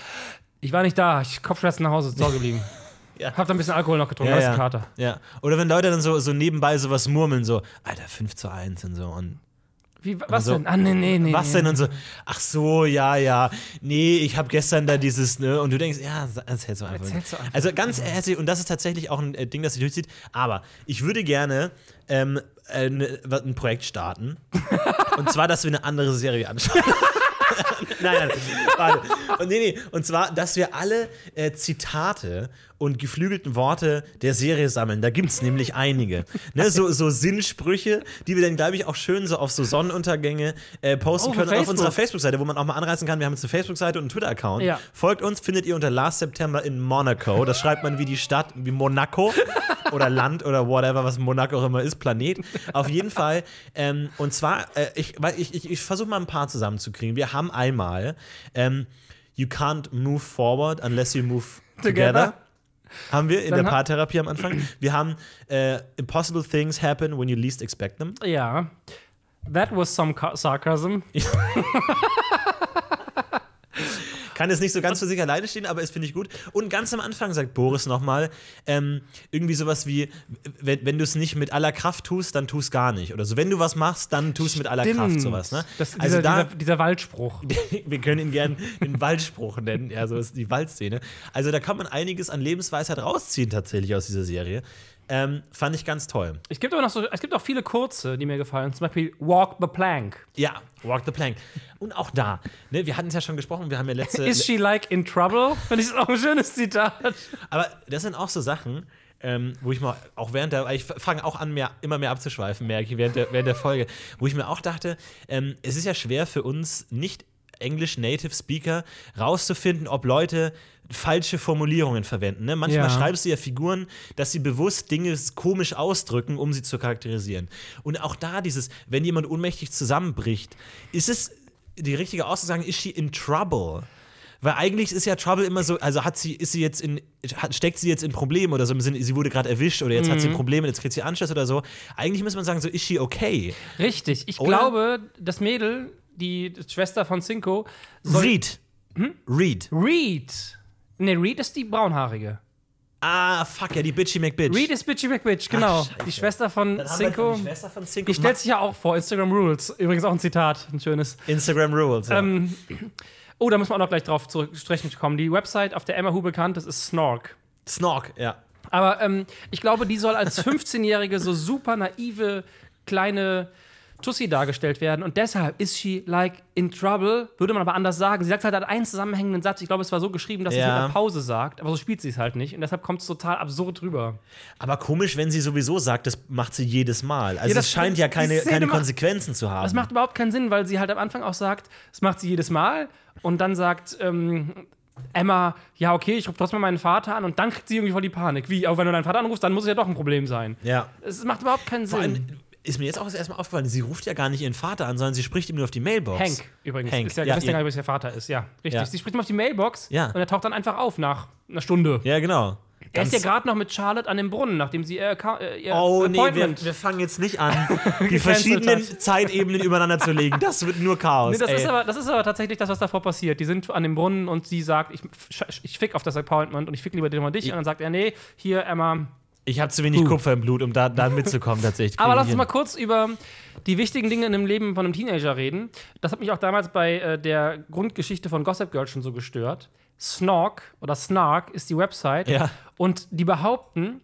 Ich war nicht da, ich Kopfschmerzen nach Hause, zu Hause geblieben. [laughs] Ja. Hab da ein bisschen Alkohol noch getrunken, Ja, das ja. ein Kater. ja. Oder wenn Leute dann so, so nebenbei sowas murmeln, so, Alter, 5 zu 1 und so. Und Wie, was so, denn? Ah, nee, nee, nee. was denn? Und so, ach so, ja, ja. Nee, ich habe gestern da dieses, ne? Und du denkst, ja, erzählst du einfach. Erzähl's doch einfach. Also ganz ehrlich, und das ist tatsächlich auch ein äh, Ding, das sich durchzieht. Aber ich würde gerne ähm, äh, ne, ein Projekt starten. [laughs] und zwar, dass wir eine andere Serie anschauen. Nein, nein, warte. Und, nee, nee. und zwar, dass wir alle äh, Zitate und geflügelten Worte der Serie sammeln. Da gibt es nämlich einige. Ne, so, so Sinnsprüche, die wir dann, glaube ich, auch schön so auf so Sonnenuntergänge äh, posten Oh, auf können. Und auf Facebook. unserer Facebook-Seite, wo man auch mal anreißen kann. Wir haben jetzt eine Facebook-Seite und einen Twitter-Account. Ja. Folgt uns, findet ihr unter Last September in Monaco. Das schreibt man wie die Stadt, wie Monaco oder Land oder whatever, was Monaco auch immer ist, Planet. Auf jeden Fall. Ähm, und zwar, äh, ich, ich, ich, ich versuche mal ein paar zusammenzukriegen. Wir haben einmal ähm, You can't move forward unless you move together. Together. Haben wir in Dann der Paartherapie am Anfang. Wir haben äh, Impossible things happen when you least expect them. Ja. That was some ca- sarcasm. [laughs] Kann jetzt nicht so ganz für sich alleine stehen, aber es finde ich gut. Und ganz am Anfang sagt Boris nochmal, ähm, irgendwie sowas wie, wenn, wenn du es nicht mit aller Kraft tust, dann tust gar nicht. Oder so, wenn du was machst, dann tust mit aller Kraft sowas. Ne? Das, also dieser, da, dieser, dieser Waldspruch. [laughs] wir können ihn gern den Waldspruch nennen, ja, so ist die Waldszene. Also da kann man einiges an Lebensweisheit rausziehen tatsächlich aus dieser Serie. Ähm, fand ich ganz toll. Es gibt aber noch so, es gibt auch viele kurze, die mir gefallen. Zum Beispiel Walk the Plank. Ja, Walk the Plank. Und auch da, ne, wir hatten es ja schon gesprochen, wir haben ja letzte. [laughs] Is she like in trouble? Finde ich auch ein schönes Zitat. Aber das sind auch so Sachen, ähm, wo ich mal auch während der, ich fange auch an, mehr, immer mehr abzuschweifen, merke ich während der, während der Folge, wo ich mir auch dachte, ähm, es ist ja schwer für uns nicht English Native Speaker rauszufinden, ob Leute falsche Formulierungen verwenden. Ne? Manchmal Ja. schreibst du ja Figuren, dass sie bewusst Dinge komisch ausdrücken, um sie zu charakterisieren. Und auch da dieses, wenn jemand ohnmächtig zusammenbricht, ist es die richtige Aussage, zu sagen, ist she in trouble? Weil eigentlich ist ja Trouble immer so, also hat sie, ist sie jetzt in, hat, steckt sie jetzt in Probleme oder so im Sinne, sie wurde gerade erwischt oder jetzt hat sie Mhm. Probleme, jetzt kriegt sie Anschluss oder so. Eigentlich muss man sagen, so ist she okay? Richtig. Ich Oder? glaube, das Mädel, die Schwester von Cinco, Reed. Hm? Reed. Reed. Ne, Reed ist die braunhaarige. Ah, fuck, ja, die Bitchy McBitch. Reed ist Bitchy McBitch, genau. Scheiße. die Schwester von Dann Cinco. die Schwester von Cinco. Die stellt sich ja auch vor, Instagram Rules. Übrigens auch ein Zitat, ein schönes. Instagram Rules. Ja. Ähm, oh, da müssen wir auch noch gleich drauf sprechen kommen. Die Website, auf der Emma Hu bekannt ist, ist Snork. Snork, ja. Aber ähm, ich glaube, die soll als [laughs] 15-jährige so super naive kleine Tussi dargestellt werden. Und deshalb ist she like in trouble, würde man aber anders sagen. Sie sagt halt einen zusammenhängenden Satz. Ich glaube, es war so geschrieben, dass sie es Ja. mit einer Pause sagt. Aber so spielt sie es halt nicht. Und deshalb kommt es total absurd rüber. Aber komisch, wenn sie sowieso sagt, das macht sie jedes Mal. Also Ja, das- es scheint ja keine, keine macht- Konsequenzen zu haben. Das macht überhaupt keinen Sinn, weil sie halt am Anfang auch sagt, das macht sie jedes Mal. Und dann sagt ähm, Emma, ja, okay, ich rufe trotzdem meinen Vater an. Und dann kriegt sie irgendwie voll die Panik. Wie, auch wenn du deinen Vater anrufst, dann muss es ja doch ein Problem sein. ja. Es macht überhaupt keinen Vor Sinn. allem ist mir jetzt auch das erste Mal aufgefallen, sie ruft ja gar nicht ihren Vater an, sondern sie spricht ihm nur auf die Mailbox. Hank übrigens. Hank. Ist ja, Ja, ihr ihr- gar nicht, wer Vater ist. Ja, richtig. Ja. Sie spricht ihm auf die Mailbox Ja. und er taucht dann einfach auf nach einer Stunde. Ja, genau. er ist ja gerade noch mit Charlotte an dem Brunnen, nachdem sie ihr, Acca- äh, ihr Oh nee, wir, wir fangen jetzt nicht an, [laughs] die verschiedenen. Zeitebenen übereinander zu legen. Das wird nur Chaos. Nee, das, ist aber, das ist aber tatsächlich das, was davor passiert. Die sind an dem Brunnen und sie sagt, ich, ich fick auf das Appointment und ich fick lieber den mal dich. Und dann sagt er, nee, hier, Emma. Ich habe zu wenig Uh. Kupfer im Blut, um da, da mitzukommen tatsächlich. Aber lass uns mal kurz über die wichtigen Dinge in dem Leben von einem Teenager reden. Das hat mich auch damals bei äh, der Grundgeschichte von Gossip Girl schon so gestört. Snork oder Snark ist die Website. Ja. Und die behaupten,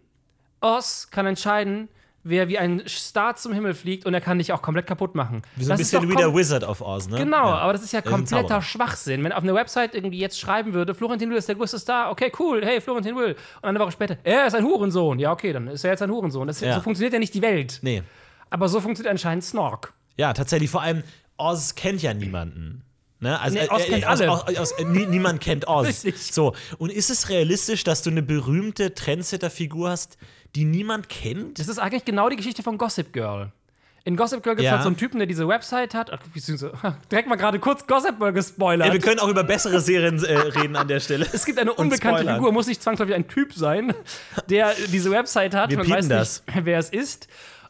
Oz kann entscheiden, wer wie ein Star zum Himmel fliegt und er kann dich auch komplett kaputt machen. Wie so ein Das bisschen wie der Wizard of Oz, ne? Genau, Ja. aber das ist ja kompletter. Schwachsinn. Wenn auf einer Website irgendwie jetzt schreiben würde, Florentin Will ist der größte Star, okay, cool, hey, Florentin Will. Und eine Woche später, er ist ein Hurensohn. Ja, okay, dann ist er jetzt ein Hurensohn. Das, Ja. So funktioniert ja nicht die Welt. Nee. Aber so funktioniert anscheinend Snork. Ja, tatsächlich. Vor allem, Oz kennt ja niemanden. Ne? Also, Nee, Oz kennt Oz, alle. Oz, Oz, äh, nie, niemand kennt Oz. [laughs] Richtig. So, und ist es realistisch, dass du eine berühmte Trendsetter-Figur hast, die niemand kennt? Das ist eigentlich genau die Geschichte von Gossip Girl. In Gossip Girl gibt es Ja. halt so einen Typen, der diese Website hat. Ach, [laughs] direkt mal gerade kurz Gossip Girl gespoilert. Ja, wir können auch über bessere Serien äh, reden an der Stelle. es gibt eine unbekannte. Figur, muss nicht zwangsläufig ein Typ sein, der diese Website hat. Wir Man weiß das. nicht, [laughs] wer es ist.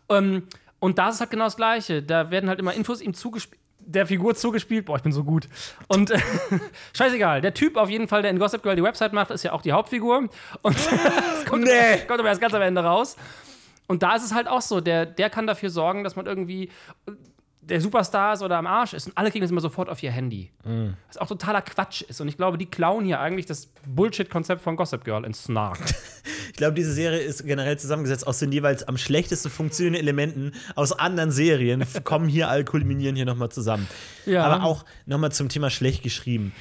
Ähm, und da ist halt genau das Gleiche. Da werden halt immer Infos ihm zugespielt. Der Figur zugespielt, boah, ich bin so gut. Und äh, [laughs] scheißegal, der Typ auf jeden Fall, der in Gossip Girl die Website macht, ist ja auch die Hauptfigur. Und [laughs] das [laughs] kommt, Nee. kommt aber erst ganz am Ende raus. Und da ist es halt auch so, der, der kann dafür sorgen, dass man irgendwie der Superstar ist oder am Arsch ist und alle kriegen das immer sofort auf ihr Handy. Was auch totaler Quatsch ist. Und ich glaube, die klauen hier eigentlich das Bullshit-Konzept von Gossip Girl in Snark. Ich glaube, diese Serie ist generell zusammengesetzt aus den jeweils am schlechtesten funktionierenden Elementen aus anderen Serien, kommen hier all, kulminieren hier nochmal zusammen. Ja. Aber auch nochmal zum Thema schlecht geschrieben.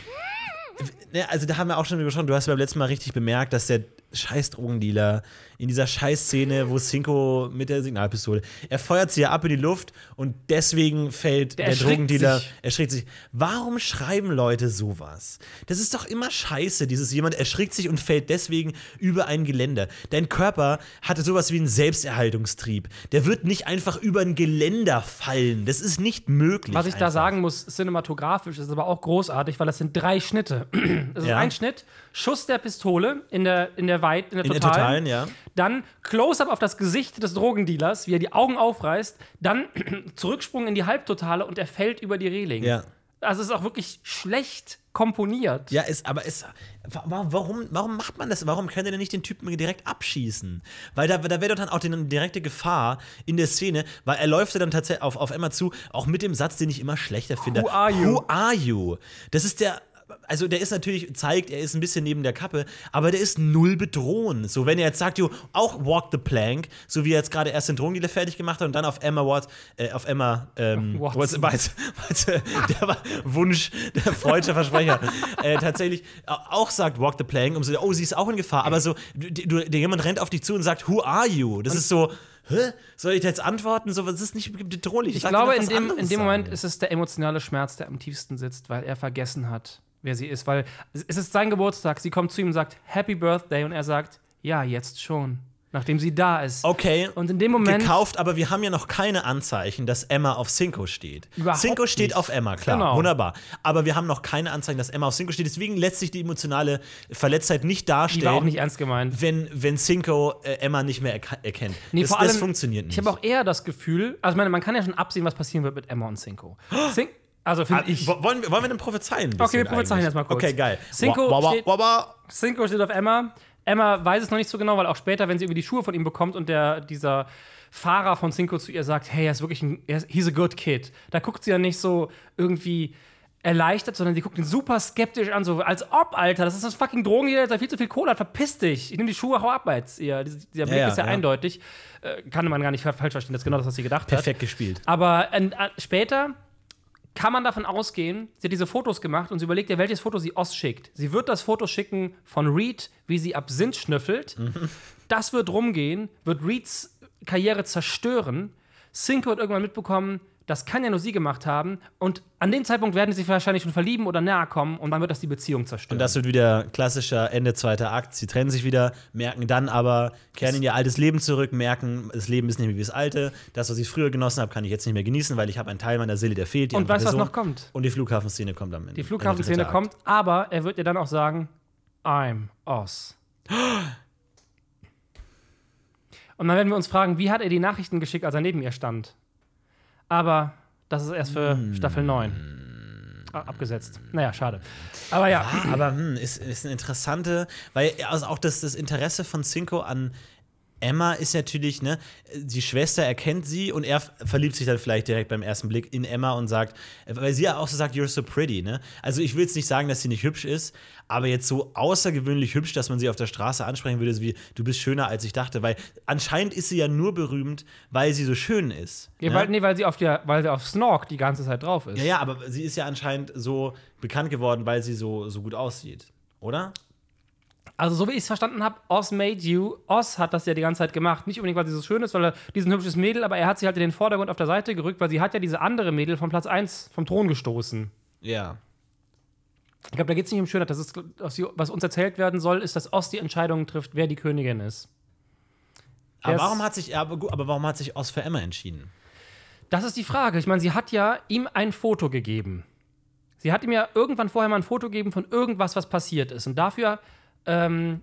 Ne, Also, da haben wir auch schon drüber gesprochen, du hast beim letzten Mal richtig bemerkt, dass der scheiß Drogendealer in dieser scheiß Szene, wo Cinco mit der Signalpistole, er feuert sie ja ab in die Luft und deswegen fällt Der der, Drogendealer, sich. erschrickt sich. Warum schreiben Leute sowas? Das ist doch immer scheiße, dieses jemand erschrickt sich und fällt deswegen über ein Geländer. Dein Körper hatte sowas wie einen Selbsterhaltungstrieb. Der wird nicht einfach über ein Geländer fallen. Das ist nicht möglich. Was ich da einfach. sagen muss, cinematografisch ist es aber auch großartig, weil das sind drei Schnitte. [clears throat] Es ist Ja. ein Schnitt, Schuss der Pistole in der, in der Weit, in der In der Totalen. Totalen, ja. Dann Close-up auf das Gesicht des Drogendealers, wie er die Augen aufreißt. Dann [clears throat] Zurücksprung in die Halbtotale und er fällt über die Reling. Ja. Also es ist auch wirklich schlecht komponiert. Ja, ist, aber ist, wa- warum, warum macht man das? Warum kann er denn nicht den Typen direkt abschießen? Weil da, da wäre doch dann auch eine direkte Gefahr in der Szene, weil er läuft ja dann tatsächlich auf, auf Emma zu, auch mit dem Satz, den ich immer schlechter finde. Who are you? Who are you? Das ist der. Also der ist natürlich, zeigt, er ist ein bisschen neben der Kappe, aber der ist null bedrohend. So, wenn er jetzt sagt, jo, auch walk the plank, so wie er jetzt gerade erst den Drogendealer fertig gemacht hat und dann auf Emma Watts, äh, auf Emma, ähm, Watson. Watson, Watson, der war Wunsch, der freudscher Versprecher, äh, tatsächlich au- auch sagt, walk the plank, um so, oh, sie ist auch in Gefahr, aber so, du, du, jemand rennt auf dich zu und sagt, who are you? Das ist so, hä? Soll ich jetzt antworten? So, das ist nicht bedrohlich. Ich sag glaube, in was dem, in dem Moment ist es der emotionale Schmerz, der am tiefsten sitzt, weil er vergessen hat, wer sie ist. Weil es ist sein Geburtstag. Sie kommt zu ihm und sagt Happy Birthday und er sagt Ja, jetzt schon, nachdem sie da ist. Okay. Und in dem Moment gekauft, aber wir haben ja noch keine Anzeichen, dass Emma auf Cinco steht. Überhaupt Cinco steht nicht. auf Emma, klar, Genau. wunderbar. Aber wir haben noch keine Anzeichen, dass Emma auf Cinco steht. Deswegen lässt sich die emotionale Verletztheit nicht die darstellen. war auch nicht ernst gemeint. wenn, wenn Cinco äh, Emma nicht mehr erka- erkennt. Nee, das, vor allem, das funktioniert nicht. Ich habe auch eher das Gefühl, also ich meine, man kann ja schon absehen, was passieren wird mit Emma und Cinco. [gasps] Cin also finde Ah, ich. wo- wollen, wir, wollen wir denn prophezeien? Okay, wir prophezeien jetzt mal kurz. Okay, geil. Cinco Wa- wa- steht- Cinco steht auf Emma. Emma weiß es noch nicht so genau, weil auch später, wenn sie irgendwie die Schuhe von ihm bekommt und der, dieser Fahrer von Cinco zu ihr sagt, hey, er ist wirklich ein, er ist, he's a good kid. Da guckt sie ja nicht so irgendwie erleichtert, sondern sie guckt ihn super skeptisch an, so als ob, Alter, das ist das fucking Drogendealer, der viel zu viel Kohle hat, verpiss dich. Ich nehme die Schuhe, hau ab jetzt. Ihr, dieser Blick ja, ist ja, ja. eindeutig. Äh, kann man gar nicht falsch verstehen, das ist genau das, was sie gedacht hat. Perfekt gespielt. Aber äh, äh, später kann man davon ausgehen, sie hat diese Fotos gemacht und sie überlegt ja, welches Foto sie Oz schickt. Sie wird das Foto schicken von Reed, wie sie Absinth schnüffelt. [laughs] Das wird rumgehen, wird Reeds Karriere zerstören. Cinco wird irgendwann mitbekommen, das kann ja nur sie gemacht haben. Und an dem Zeitpunkt werden sie sich wahrscheinlich schon verlieben oder näher kommen und dann wird das die Beziehung zerstören. Und das wird wieder klassischer Ende zweiter Akt. Sie trennen sich wieder, merken dann aber, kehren in ihr altes Leben zurück, merken, das Leben ist nicht mehr wie das alte. Das, was ich früher genossen habe, kann ich jetzt nicht mehr genießen, weil ich habe einen Teil meiner Seele, der fehlt. Und weißt du, was noch kommt? Und die Flughafenszene kommt am Ende. die Flughafenszene kommt, aber er wird ihr dann auch sagen, I'm Oz. [gasps] Und dann werden wir uns fragen, wie hat er die Nachrichten geschickt, als er neben ihr stand? Aber das ist erst für Hm. Staffel 9. Ah, Abgesetzt. Naja, schade. Aber ja, Akt. Aber hm, ist, ist eine interessante, weil also auch das, das Interesse von Cinco an Emma ist natürlich, ne, die Schwester erkennt sie und er verliebt sich dann vielleicht direkt beim ersten Blick in Emma und sagt, weil sie ja auch so sagt, you're so pretty, ne? Also ich will jetzt nicht sagen, dass sie nicht hübsch ist, aber jetzt so außergewöhnlich hübsch, dass man sie auf der Straße ansprechen würde, so wie du bist schöner als ich dachte, weil anscheinend ist sie ja nur berühmt, weil sie so schön ist. ja, ne? weil, nee, weil sie auf der, weil sie auf Snork die ganze Zeit drauf ist. Ja, ja, aber sie ist ja anscheinend so bekannt geworden, weil sie so, so gut aussieht, oder? Also, so wie ich es verstanden habe, Oz made you. Oz hat das ja die ganze Zeit gemacht. Nicht unbedingt, weil sie so schön ist, weil er diesen hübsches Mädel, aber er hat sie halt in den Vordergrund auf der Seite gerückt, weil sie hat ja diese andere Mädel von Platz 1 vom Thron gestoßen. Ja. Ich glaube, da geht es nicht um Schönheit. Das ist, was uns erzählt werden soll, ist, dass Oz die Entscheidung trifft, wer die Königin ist. Aber Der ist- warum hat sich, aber, gut, aber warum hat sich Oz für Emma entschieden? Das ist die Frage. Ich meine, sie hat ja ihm ein Foto gegeben. Sie hat ihm ja irgendwann vorher mal ein Foto gegeben von irgendwas, was passiert ist. Und dafür, ähm,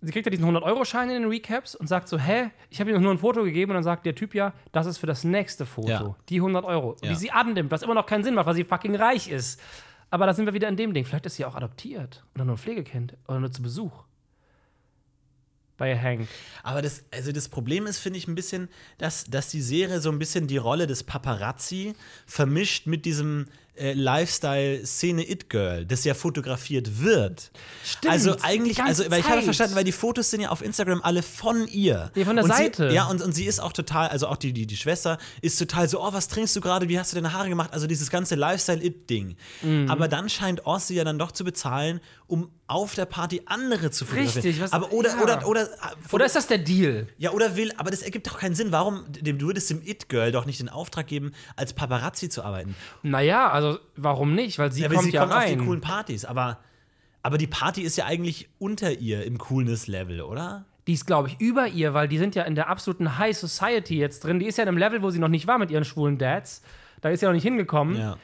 sie kriegt ja diesen 100-Euro-Schein in den Recaps und sagt so, hä, ich habe ihm nur ein Foto gegeben. Und dann sagt der Typ ja, das ist für das nächste Foto. Ja. Die 100 Euro. Ja. Die sie annimmt, was immer noch keinen Sinn macht, weil sie fucking reich ist. Aber da sind wir wieder in dem Ding. Vielleicht ist sie auch adoptiert. Oder nur ein Pflegekind. Oder nur zu Besuch. Bei Hank. Aber das, also das Problem ist, finde ich, ein bisschen, dass, dass die Serie so ein bisschen die Rolle des Paparazzi vermischt mit diesem äh, Lifestyle-Szene-It-Girl, das ja fotografiert wird. Stimmt, Also eigentlich, also, weil ich habe verstanden, weil die Fotos sind ja auf Instagram alle von ihr. Ja, von der und Seite. Sie, ja, und, und sie ist auch total, also auch die, die, die Schwester ist total so, oh, was trinkst du gerade, wie hast du deine Haare gemacht? Also dieses ganze Lifestyle-It-Ding. Mhm. Aber dann scheint Oz sie ja dann doch zu bezahlen, um auf der Party andere zu fotografieren. Richtig, was- aber oder, ja. oder, oder, Oder ist das der Deal? ja, oder will, aber das ergibt doch keinen Sinn. Warum, du würdest dem It-Girl doch nicht den Auftrag geben, als Paparazzi zu arbeiten. Naja, also warum nicht? Weil sie Ja, kommt sie ja kommt auf die rein. coolen Partys, aber, aber die Party ist ja eigentlich unter ihr im Coolness-Level, oder? Die ist, glaube ich, über ihr, weil die sind ja in der absoluten High Society jetzt drin. Die ist ja in einem Level, wo sie noch nicht war mit ihren schwulen Dads. Da ist sie noch nicht hingekommen. Ja.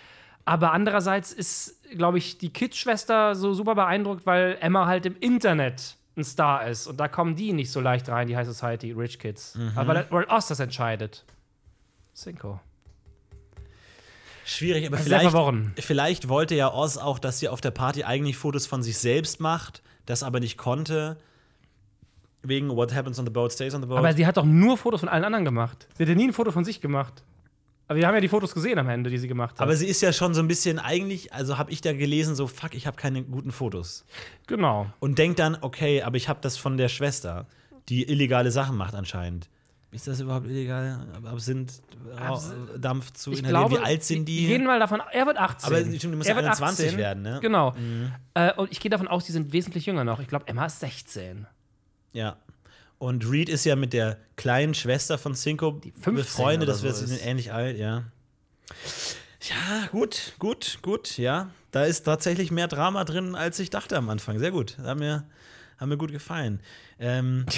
Aber andererseits ist, glaube ich, die Kid-Schwester so super beeindruckt, weil Emma halt im Internet ein Star ist. Und da kommen die nicht so leicht rein, die High Society, Rich Kids. Aber weil, weil Oz das entscheidet. Cinco. Schwierig, aber vielleicht, vielleicht wollte ja Oz auch, dass sie auf der Party eigentlich Fotos von sich selbst macht, das aber nicht konnte. Wegen What happens on the boat stays on the boat. Aber sie hat doch nur Fotos von allen anderen gemacht. Sie hat ja nie ein Foto von sich gemacht. Aber wir haben ja die Fotos gesehen am Ende, die sie gemacht hat. Aber sie ist ja schon so ein bisschen eigentlich, also habe ich da gelesen, so fuck, ich habe keine guten Fotos. genau. Und denkt dann, okay, aber ich habe das von der Schwester, die illegale Sachen macht anscheinend. Ist das überhaupt illegal? Absinth, Ra- Dampf zu Ich inhalieren? glaube, Wie alt sind die? Wir gehen mal davon er wird 18. Aber stimmt, die muss er ja wird 21 18. werden, ne? Genau. Äh, und ich gehe davon aus, die sind wesentlich jünger noch. Ich glaube, Emma ist 16. Ja. Und Reed ist ja mit der kleinen Schwester von Cinco 15 befreundet, das so wird sie ist. sind ähnlich alt, ja. Ja, gut, gut, gut, ja. Da ist tatsächlich mehr Drama drin, als ich dachte am Anfang. Sehr gut. Hat mir, hat mir gut gefallen. Ähm, [laughs]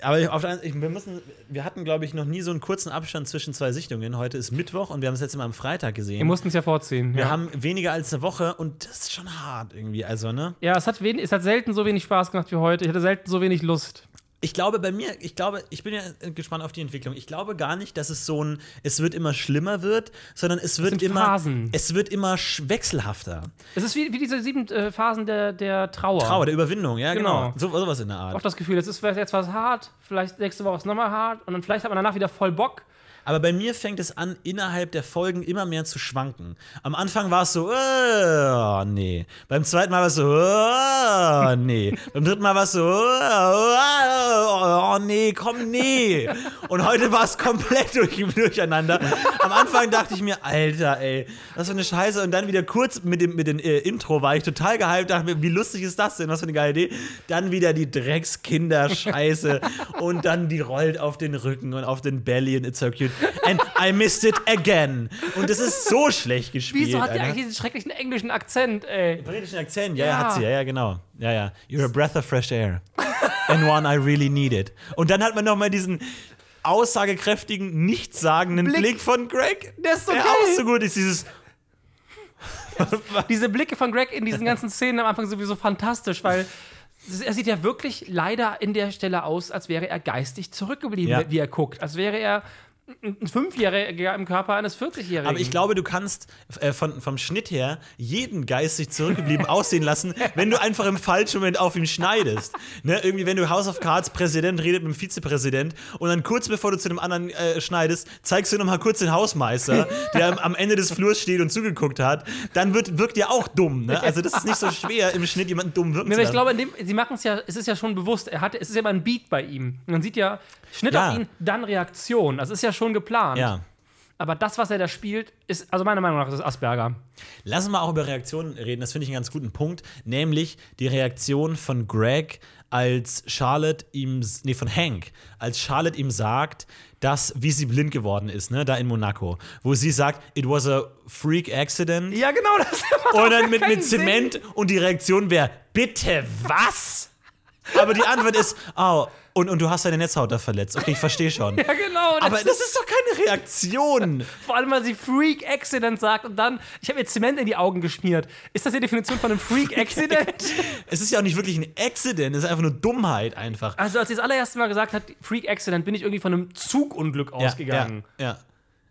aber auf der, anderen- wir, müssen, wir hatten, glaube ich, noch nie so einen kurzen Abstand zwischen zwei Sichtungen. Heute ist Mittwoch und wir haben es letzte Mal am Freitag gesehen. Wir mussten es ja vorziehen. wir ja. haben weniger als eine Woche und das ist schon hart irgendwie. Also, ne? ja, es hat, wen es hat selten so wenig Spaß gemacht wie heute. Ich hatte selten so wenig Lust. Ich glaube bei mir, ich glaube, ich bin ja gespannt auf die Entwicklung. Ich glaube gar nicht, dass es so ein, es wird immer schlimmer wird, sondern es wird immer, Phasen. es wird immer wechselhafter. Es ist wie, wie diese sieben äh, Phasen der, der Trauer. Trauer, der Überwindung, ja genau. Genau. So, sowas in der Auch Art. das Gefühl, jetzt ist jetzt was hart, vielleicht nächste Woche ist nochmal hart und dann vielleicht hat man danach wieder voll Bock. Aber bei mir fängt es an, innerhalb der Folgen immer mehr zu schwanken. Am Anfang war es so, äh, nee. Beim zweiten Mal war es so, äh, nee. Beim dritten Mal war es so, äh, oh, nee, komm, nee. Und heute war es komplett [laughs] durch, durcheinander. Am Anfang dachte ich mir, Alter, ey, was für eine Scheiße. Und dann wieder kurz mit dem, mit dem äh, Intro war ich total gehypt, dachte mir, wie lustig ist das denn? Was für eine geile Idee. Dann wieder die Dreckskinder-Scheiße. Und dann die rollt auf den Rücken und auf den Belly und it's so cute. And I missed it again. Und das ist so schlecht gespielt. Wieso hat Alter. eigentlich diesen schrecklichen englischen Akzent, ey? Britischen Akzent, ja, ja, Ja. hat sie, ja, ja, genau. Ja, ja. You're a breath of fresh air. And one I really needed. Und dann hat man noch mal diesen aussagekräftigen, nichtssagenden Blick, Blick. von Greg. Der ist so der geil. auch so gut ist, dieses. [laughs] Diese Blicke von Greg in diesen ganzen Szenen am Anfang sowieso fantastisch, weil er sieht ja wirklich leider in der Stelle aus, als wäre er geistig zurückgeblieben, Ja. wie er guckt. Als wäre er ein Fünfjähriger im Körper eines 40-Jährigen. Aber ich glaube, du kannst äh, von, vom Schnitt her jeden geistig zurückgeblieben aussehen lassen, [laughs] wenn du einfach im falschen Moment auf ihn schneidest. Ne? Irgendwie, wenn du House of Cards Präsident redet mit dem Vizepräsident und dann kurz bevor du zu dem anderen äh, schneidest, zeigst du noch mal kurz den Hausmeister, [laughs] der am, Ende des Flurs steht und zugeguckt hat, dann wird, wirkt er auch dumm. Ne? Also das ist nicht so schwer, im Schnitt jemanden dumm wirken Nee, zu aber ich lassen. glaube, dem, sie machen es ja, es ist ja schon bewusst, er hatte, es ist ja immer ein Beat bei ihm. Man sieht ja, Schnitt Ja. auf ihn, dann Reaktion. Das ist ja schon geplant. ja. Aber das, was er da spielt, ist, also meiner Meinung nach, ist Asperger. Lass uns mal auch über Reaktionen reden. Das finde ich einen ganz guten Punkt. Nämlich die Reaktion von Greg, als Charlotte ihm, nee, von Hank, als Charlotte ihm sagt, dass, wie sie blind geworden ist, ne, da in Monaco. Wo sie sagt, it was a freak accident. Ja, genau, das [laughs] Und dann mit, mit Zement und die Reaktion wäre, bitte was? Aber die Antwort ist, oh, und, und du hast deine Netzhaut da verletzt. Okay, ich verstehe schon. [laughs] Ja, genau. Aber das ist doch keine Reaktion. [laughs] Vor allem, weil sie Freak Accident sagt und dann, ich habe ihr Zement in die Augen geschmiert. Ist das die Definition von einem Freak Accident? Es ist ja auch nicht wirklich ein Accident, es ist einfach nur Dummheit einfach. also, als sie das allererste Mal gesagt hat, Freak Accident, bin ich irgendwie von einem Zugunglück ausgegangen. Ja, ja.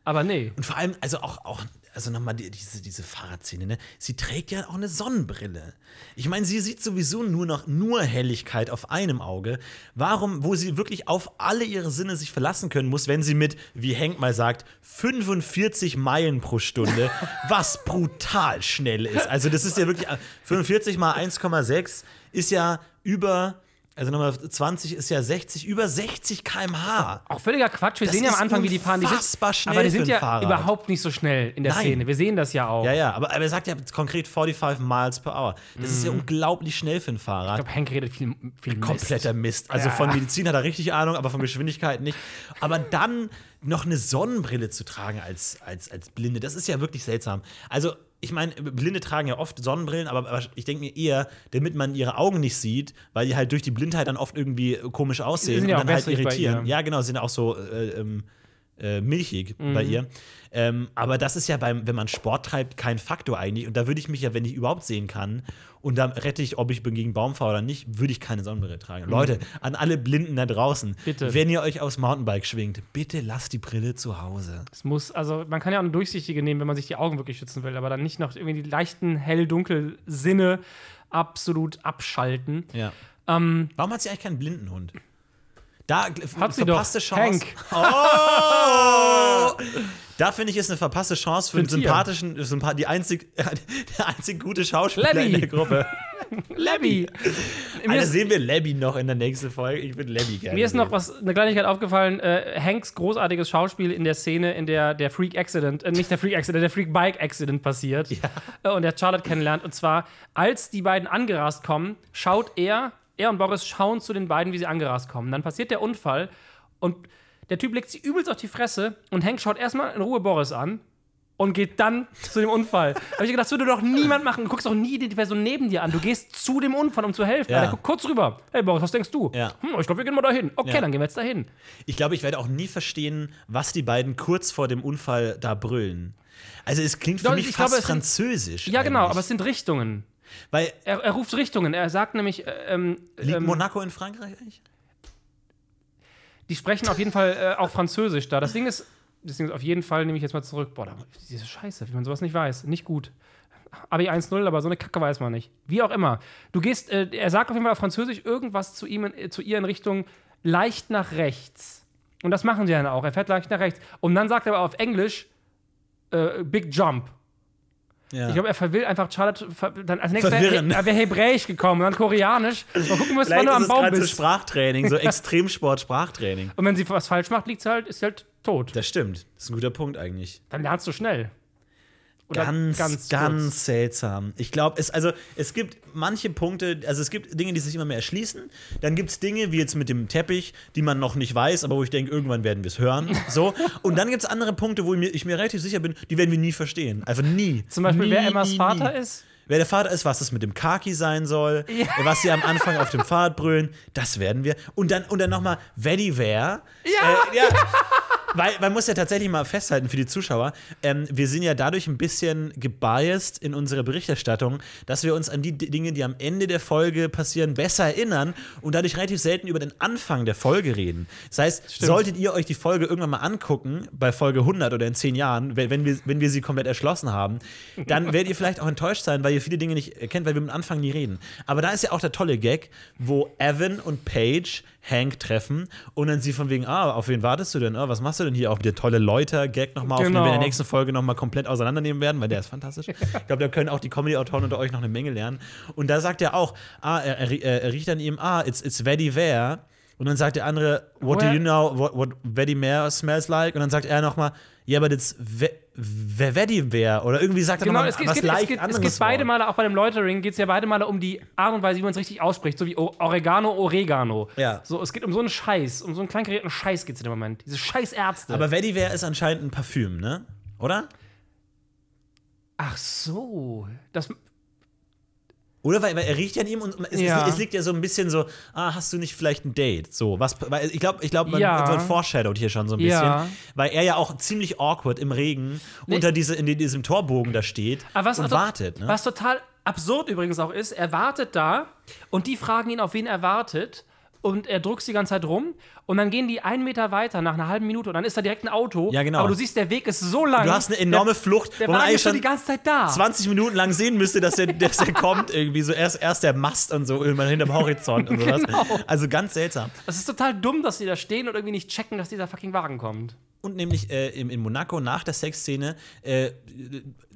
Aber nee. Und vor allem, also auch, auch also nochmal die, diese, diese Fahrradszene, ne? Sie trägt ja auch eine Sonnenbrille. Ich meine, sie sieht sowieso nur noch nur Helligkeit auf einem Auge. Warum, wo sie wirklich auf alle ihre Sinne sich verlassen können muss, wenn sie mit, wie Henk mal sagt, 45 Meilen pro Stunde, [laughs] was brutal schnell ist. Also, das ist ja wirklich 45 mal 1,6 ist ja über. Also nochmal 20 ist ja 60, über 60 km/h. Auch völliger Quatsch. Wir Das sehen ja am Anfang, wie die fahren. Die sind, schnell aber die sind ja Fahrrad. überhaupt nicht so schnell in der Nein. Szene. Wir sehen das ja auch. Ja, ja, aber, aber er sagt ja konkret 45 Miles per Hour. Das ist ja unglaublich schnell für ein Fahrrad. Ich glaube, Hank redet viel, viel Mist. Kompletter Mist. Also Ja. von Medizin hat er richtig Ahnung, aber von Geschwindigkeit nicht. Aber dann noch eine Sonnenbrille zu tragen als, als, als Blinde, das ist ja wirklich seltsam. Also, ich meine, Blinde tragen ja oft Sonnenbrillen, aber, ich denke mir eher, damit man ihre Augen nicht sieht, weil die halt durch die Blindheit dann oft irgendwie komisch aussehen ja und auch dann halt irritieren. Ja, genau, sind auch so äh, ähm, äh, milchig Mhm. bei ihr. Ähm, aber das ist ja beim, wenn man Sport treibt, kein Faktor eigentlich. Und da würde ich mich ja, wenn ich überhaupt sehen kann, und dann rette ich, ob ich bin gegen Baum fahre oder nicht, würde ich keine Sonnenbrille tragen. Leute, an alle Blinden da draußen, Mhm. Bitte. wenn ihr euch aufs Mountainbike schwingt, bitte lasst die Brille zu Hause. Es muss, also man kann ja auch eine durchsichtige nehmen, wenn man sich die Augen wirklich schützen will, aber dann nicht noch irgendwie die leichten hell-dunkel-Sinne absolut abschalten. Ja. Ähm, Warum hat sie eigentlich keinen Blindenhund? Da Hat sie verpasste doch. Chance. Hank. Oh! da finde ich, ist eine verpasste Chance für einen Tier. sympathischen, sympa die einzig, [laughs] der einzig gute Schauspieler Labby. in der Gruppe. [laughs] Labby. Alter, sehen wir Labby noch in der nächsten Folge. Ich würde Labby gerne. mir ist noch was, eine Kleinigkeit aufgefallen. Äh, Hanks großartiges Schauspiel in der Szene, in der der Freak Accident, äh, nicht der Freak Accident, der Freak Bike Accident passiert. Äh, und der Charlotte kennenlernt. Und zwar, als die beiden angerast kommen, schaut er, er und Boris schauen zu den beiden, wie sie angerast kommen. Dann passiert der Unfall und der Typ legt sie übelst auf die Fresse und Hank schaut erstmal in Ruhe Boris an und geht dann zu dem Unfall. [laughs] Habe ich gedacht, das würde doch niemand machen. Du guckst auch nie die Person neben dir an. Du gehst zu dem Unfall, um zu helfen. Ja. Alter, guck kurz rüber. Hey Boris, was denkst du? Ja. Hm, ich glaube, wir gehen mal dahin. Okay, Ja. dann gehen wir jetzt dahin. Ich glaube, ich werde auch nie verstehen, was die beiden kurz vor dem Unfall da brüllen. Also es klingt für Doch, mich ich fast glaube, es sind- französisch. Ja, genau, eigentlich. aber es sind Richtungen. Weil Er, er ruft Richtungen. Er sagt nämlich, äh, ähm, liegt ähm, Monaco in Frankreich eigentlich? die sprechen auf jeden Fall äh, auch Französisch da. Das Ding ist, das Ding ist auf jeden Fall, nehme ich jetzt mal zurück. Boah, da, diese Scheiße, wie man sowas nicht weiß. Nicht gut. Abi 1-0, aber so eine Kacke weiß man nicht. Wie auch immer. Du gehst, äh, er sagt auf jeden Fall auf Französisch irgendwas zu ihm, in, zu ihr in Richtung leicht nach rechts. Und das machen sie dann auch. Er fährt leicht nach rechts. Und dann sagt er aber auf Englisch äh, Big Jump. Ja. Ich glaube, er will einfach Charlotte dann als nächstes wäre wär Hebräisch gekommen, dann Koreanisch. Mal gucken, was Vielleicht du am Baum gerade so bist. Sprachtraining, so [laughs] Extremsport-Sprachtraining. Und wenn sie was falsch macht, liegt sie halt, ist sie halt tot. Das stimmt. Das ist ein guter Punkt eigentlich. Dann lernst du schnell. Oder Ganz, ganz, kurz. seltsam. Ich glaube, es, also, es gibt manche Punkte, also es gibt Dinge, die sich immer mehr erschließen. Dann gibt es Dinge, wie jetzt mit dem Teppich, die man noch nicht weiß, aber wo ich denke, irgendwann werden wir es hören. [laughs] So. Und dann gibt es andere Punkte, wo ich mir, ich mir relativ sicher bin, die werden wir nie verstehen. Einfach nie. Zum Beispiel, nie, wer Emmas nie, Vater nie. ist. Wer der Vater ist, was das mit dem Kaki sein soll, [laughs] was sie am Anfang auf dem Fahrrad brüllen, das werden wir. Und dann, und dann nochmal Vetiver. Ja. Äh, ja. [laughs] Weil man muss ja tatsächlich mal festhalten für die Zuschauer, ähm, wir sind ja dadurch ein bisschen gebiased in unserer Berichterstattung, dass wir uns an die Dinge, die am Ende der Folge passieren, besser erinnern und dadurch relativ selten über den Anfang der Folge reden. Das heißt, solltet ihr euch die Folge irgendwann mal angucken, bei Folge 100 oder in 10 Jahren, wenn wenn wir, wenn wir sie komplett erschlossen haben, dann werdet ihr vielleicht auch enttäuscht sein, weil ihr viele Dinge nicht kennt, weil wir am Anfang nie reden. Aber da ist ja auch der tolle Gag, wo Evan und Paige Hank treffen und dann sie von wegen, ah, auf wen wartest du denn? Ah, was machst du denn hier? Auch der tolle Läuter-Gag nochmal, auf den wir in der Genau. nächsten Folge nochmal komplett auseinandernehmen werden, weil der ist fantastisch. [laughs] Ich glaube, da können auch die Comedy-Autoren unter euch noch eine Menge lernen. Und da sagt er auch, ah, er, er, er riecht an ihm, ah, it's, it's very there. Und dann sagt der andere, what do Woher- you know what, what Vetiver smells like? Und dann sagt er nochmal, yeah, but it's ve ve Vetiver. Oder irgendwie sagt er Genau, nochmal es geht, es was geht, leicht geht, es anderes geht beide. Male, auch bei dem Läutering, geht es ja beide Male um die Art und Weise, wie man es richtig ausspricht. So wie Oregano, Oregano. Ja. So, es geht um so einen Scheiß, um so einen kleingeräten Scheiß geht es in dem Moment. Diese scheiß Ärzte. Aber Vetiver ist anscheinend ein Parfüm, ne? Oder? Ach so. Das, Oder weil, weil er riecht ja an ihm und es, Ja. es, es liegt ja so ein bisschen so, ah, hast du nicht vielleicht ein Date? So, was, weil ich glaube, ich glaub, man Ja. wird foreshadowed hier schon so ein bisschen, Ja. weil er ja auch ziemlich awkward im Regen unter diese, in diesem Torbogen da steht Aber was, und to- wartet. Ne? was total absurd übrigens auch ist, er wartet da und die fragen ihn, auf wen er wartet. Und er drückt die ganze Zeit rum und dann gehen die einen Meter weiter nach einer halben Minute und dann ist da direkt ein Auto. Ja, genau. Aber du siehst, der Weg ist so lang. Du hast eine enorme der, Flucht, Der wo man Wagen eigentlich ist schon die ganze Zeit da. 20 Minuten lang sehen müsste, dass er, dass er kommt irgendwie. So erst, erst der Mast und so irgendwann hinterm Horizont und sowas. [laughs] Genau. Also ganz seltsam. Es ist total dumm, dass die da stehen und irgendwie nicht checken, dass dieser fucking Wagen kommt. Und nämlich äh, in, in Monaco nach der Sexszene äh,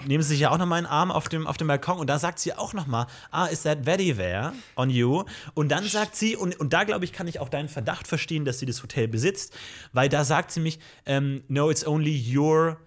nehmen sie sich ja auch noch mal einen Arm auf dem, auf dem Balkon und da sagt sie auch noch mal, ah, is that very there on you? Und dann sagt sie, und, und da glaube ich, kann ich auch deinen Verdacht verstehen, dass sie das Hotel besitzt, weil da sagt sie mich, ähm, no, it's only your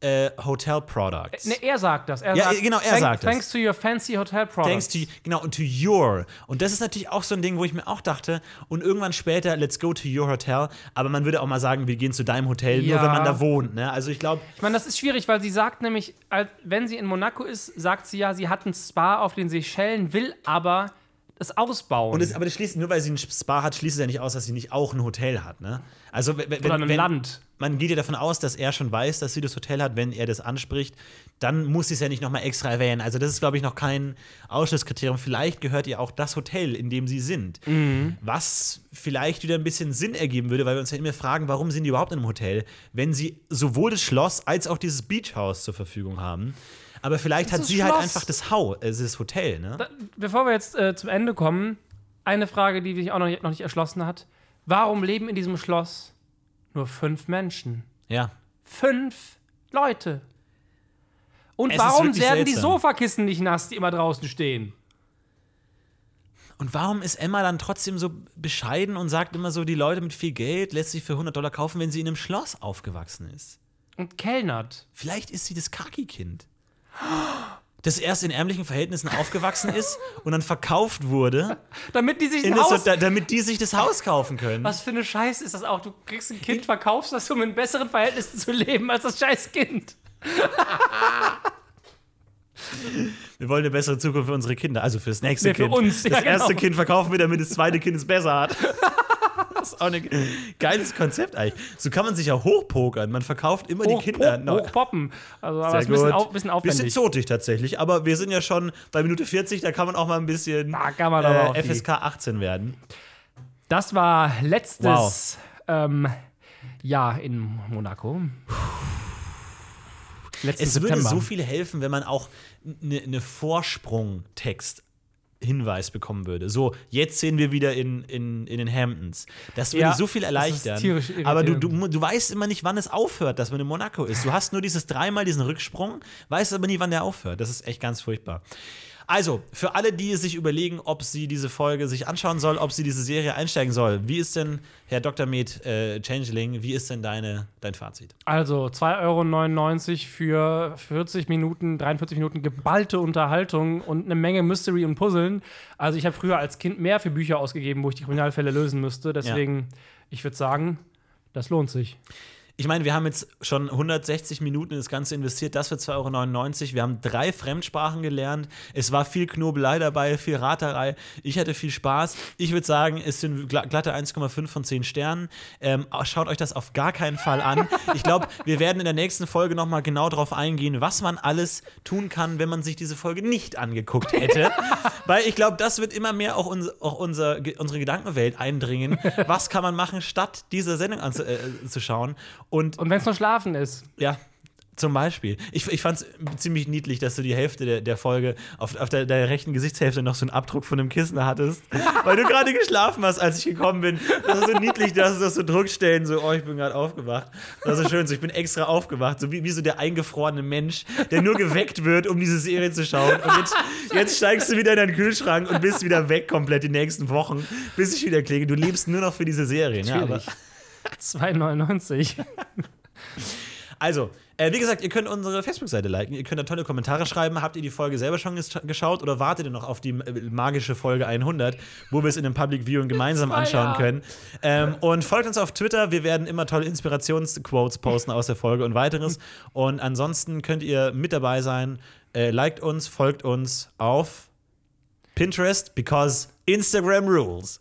äh, hotel products. Ne, er sagt das. Er Ja, sagt, genau, er "Thank- sagt das. Thanks to your fancy hotel products. Thanks to, genau, und to your. Und das ist natürlich auch so ein Ding, wo ich mir auch dachte, und irgendwann später, let's go to your hotel. Aber man würde auch mal sagen, wir gehen zu deinem Hotel, nur Ja. wenn man da wohnt. Ne? Also ich glaube, Ich meine, das ist schwierig, weil sie sagt nämlich, wenn sie in Monaco ist, sagt sie ja, sie hat einen Spa auf den Seychellen, will aber das ausbauen. Und es, aber das schließt, nur weil sie ein Spa hat, schließt es ja nicht aus, dass sie nicht auch ein Hotel hat, ne? Also, wenn, Oder ein wenn, Land. Man geht ja davon aus, dass er schon weiß, dass sie das Hotel hat, wenn er das anspricht. Dann muss sie es ja nicht nochmal extra erwähnen. Also, das ist, glaube ich, noch kein Ausschlusskriterium. Vielleicht gehört ihr auch das Hotel, in dem sie sind. Was vielleicht wieder ein bisschen Sinn ergeben würde, weil wir uns ja immer fragen, warum sind die überhaupt in einem Hotel, wenn sie sowohl das Schloss als auch dieses Beachhaus zur Verfügung haben. Aber vielleicht hat sie halt Schloss. einfach das Haus, äh, das Hotel, ne? Da, bevor wir jetzt äh, zum Ende kommen, eine Frage, die sich auch noch nicht, noch nicht erschlossen hat. Warum leben in diesem Schloss nur fünf Menschen? Ja. Fünf Leute. Und Es warum werden die. Sofakissen nicht nass, die immer draußen stehen? Und warum ist Emma dann trotzdem so bescheiden und sagt immer so, die Leute mit viel Geld lässt sich für 100 Dollar kaufen, wenn sie in einem Schloss aufgewachsen ist? Und kellnert. Vielleicht ist sie das Kaki-Kind. Das erst in ärmlichen Verhältnissen aufgewachsen ist und dann verkauft wurde, [laughs] Damit die sich in ein das, Haus. da, damit die sich das Haus kaufen können. Was für eine Scheiße ist das auch? Du kriegst ein Kind, verkaufst das, um in besseren Verhältnissen zu leben als das scheiß Kind. [laughs] Wir wollen eine bessere Zukunft für unsere Kinder, also fürs nächste Nee, für Kind. uns, das ja, erste genau. Kind verkaufen wir, damit das zweite Kind es besser hat. [laughs] Ist auch ein geiles Konzept eigentlich. So kann man sich ja hochpokern. Man verkauft immer die Hoch, Kinder. hoch, hochpoppen. Also, aber Sehr ist ein bisschen, gut. au, bisschen aufwendig. sind zotig tatsächlich, aber wir sind ja schon bei Minute 40, da kann man auch mal ein bisschen Da kann man aber äh, die- FSK 18 werden. Das war letztes ähm, Jahr in Monaco. Letzten Es würde September. so viel helfen, wenn man auch eine ne Vorsprung-Text Hinweis bekommen würde. So, jetzt sehen wir wieder in, in, in den Hamptons. Das würde Ja, so viel erleichtern. Aber du, du, du weißt immer nicht, wann es aufhört, dass man in Monaco ist. Du hast nur dieses dreimal diesen Rücksprung, weißt aber nie, wann der aufhört. Das ist echt ganz furchtbar. Also, für alle, die sich überlegen, ob sie diese Folge sich anschauen soll, ob sie diese Serie einsteigen soll, wie ist denn, Herr Dr. Med äh, Changeling, wie ist denn deine, dein Fazit? Also 2,99 Euro für 40 Minuten, 43 Minuten geballte Unterhaltung und eine Menge Mystery und Puzzeln. Also ich habe früher als Kind mehr für Bücher ausgegeben, wo ich die Kriminalfälle lösen müsste. Deswegen, ich würde sagen, das lohnt sich. Ich meine, wir haben jetzt schon 160 Minuten in das Ganze investiert, das für 2,99 Euro. Wir haben drei Fremdsprachen gelernt. Es war viel Knobelei dabei, viel Raterei. Ich hatte viel Spaß. Ich würde sagen, es sind gla- glatte 1,5 von 10 Sternen. Ähm, schaut euch das auf gar keinen Fall an. Ich glaube, wir werden in der nächsten Folge nochmal genau darauf eingehen, was man alles tun kann, wenn man sich diese Folge nicht angeguckt hätte. [laughs] Weil ich glaube, das wird immer mehr auch, uns, auch unser, unsere Gedankenwelt eindringen. [laughs] Was kann man machen, statt diese Sendung anzuschauen? Und Und wenn es nur Schlafen ist. ja, zum Beispiel. Ich, ich fand es ziemlich niedlich, dass du die Hälfte der, der Folge auf, auf der, der rechten Gesichtshälfte noch so einen Abdruck von einem Kissen hattest, [laughs] weil du gerade geschlafen hast, als ich gekommen bin. Das ist so niedlich, dass du das so Druckstellen, so, oh, ich bin gerade aufgewacht. Das ist so schön, so, ich bin extra aufgewacht, so wie, wie so der eingefrorene Mensch, der nur geweckt wird, um diese Serie zu schauen. Und jetzt, jetzt steigst du wieder in deinen Kühlschrank und bist wieder weg komplett die nächsten Wochen, bis ich wieder klinge. Du lebst nur noch für diese Serien. Ja, aber, Natürlich. 2,99. Also, äh, wie gesagt, ihr könnt unsere Facebook-Seite liken, ihr könnt da tolle Kommentare schreiben. Habt ihr die Folge selber schon ges geschaut oder wartet ihr noch auf die äh, magische Folge 100, wo wir es in einem Public Viewing gemeinsam anschauen können? Ähm, und folgt uns auf Twitter, wir werden immer tolle Inspirationsquotes posten aus der Folge und weiteres. Und ansonsten könnt ihr mit dabei sein. Äh, liked uns, folgt uns auf Pinterest, because Instagram rules.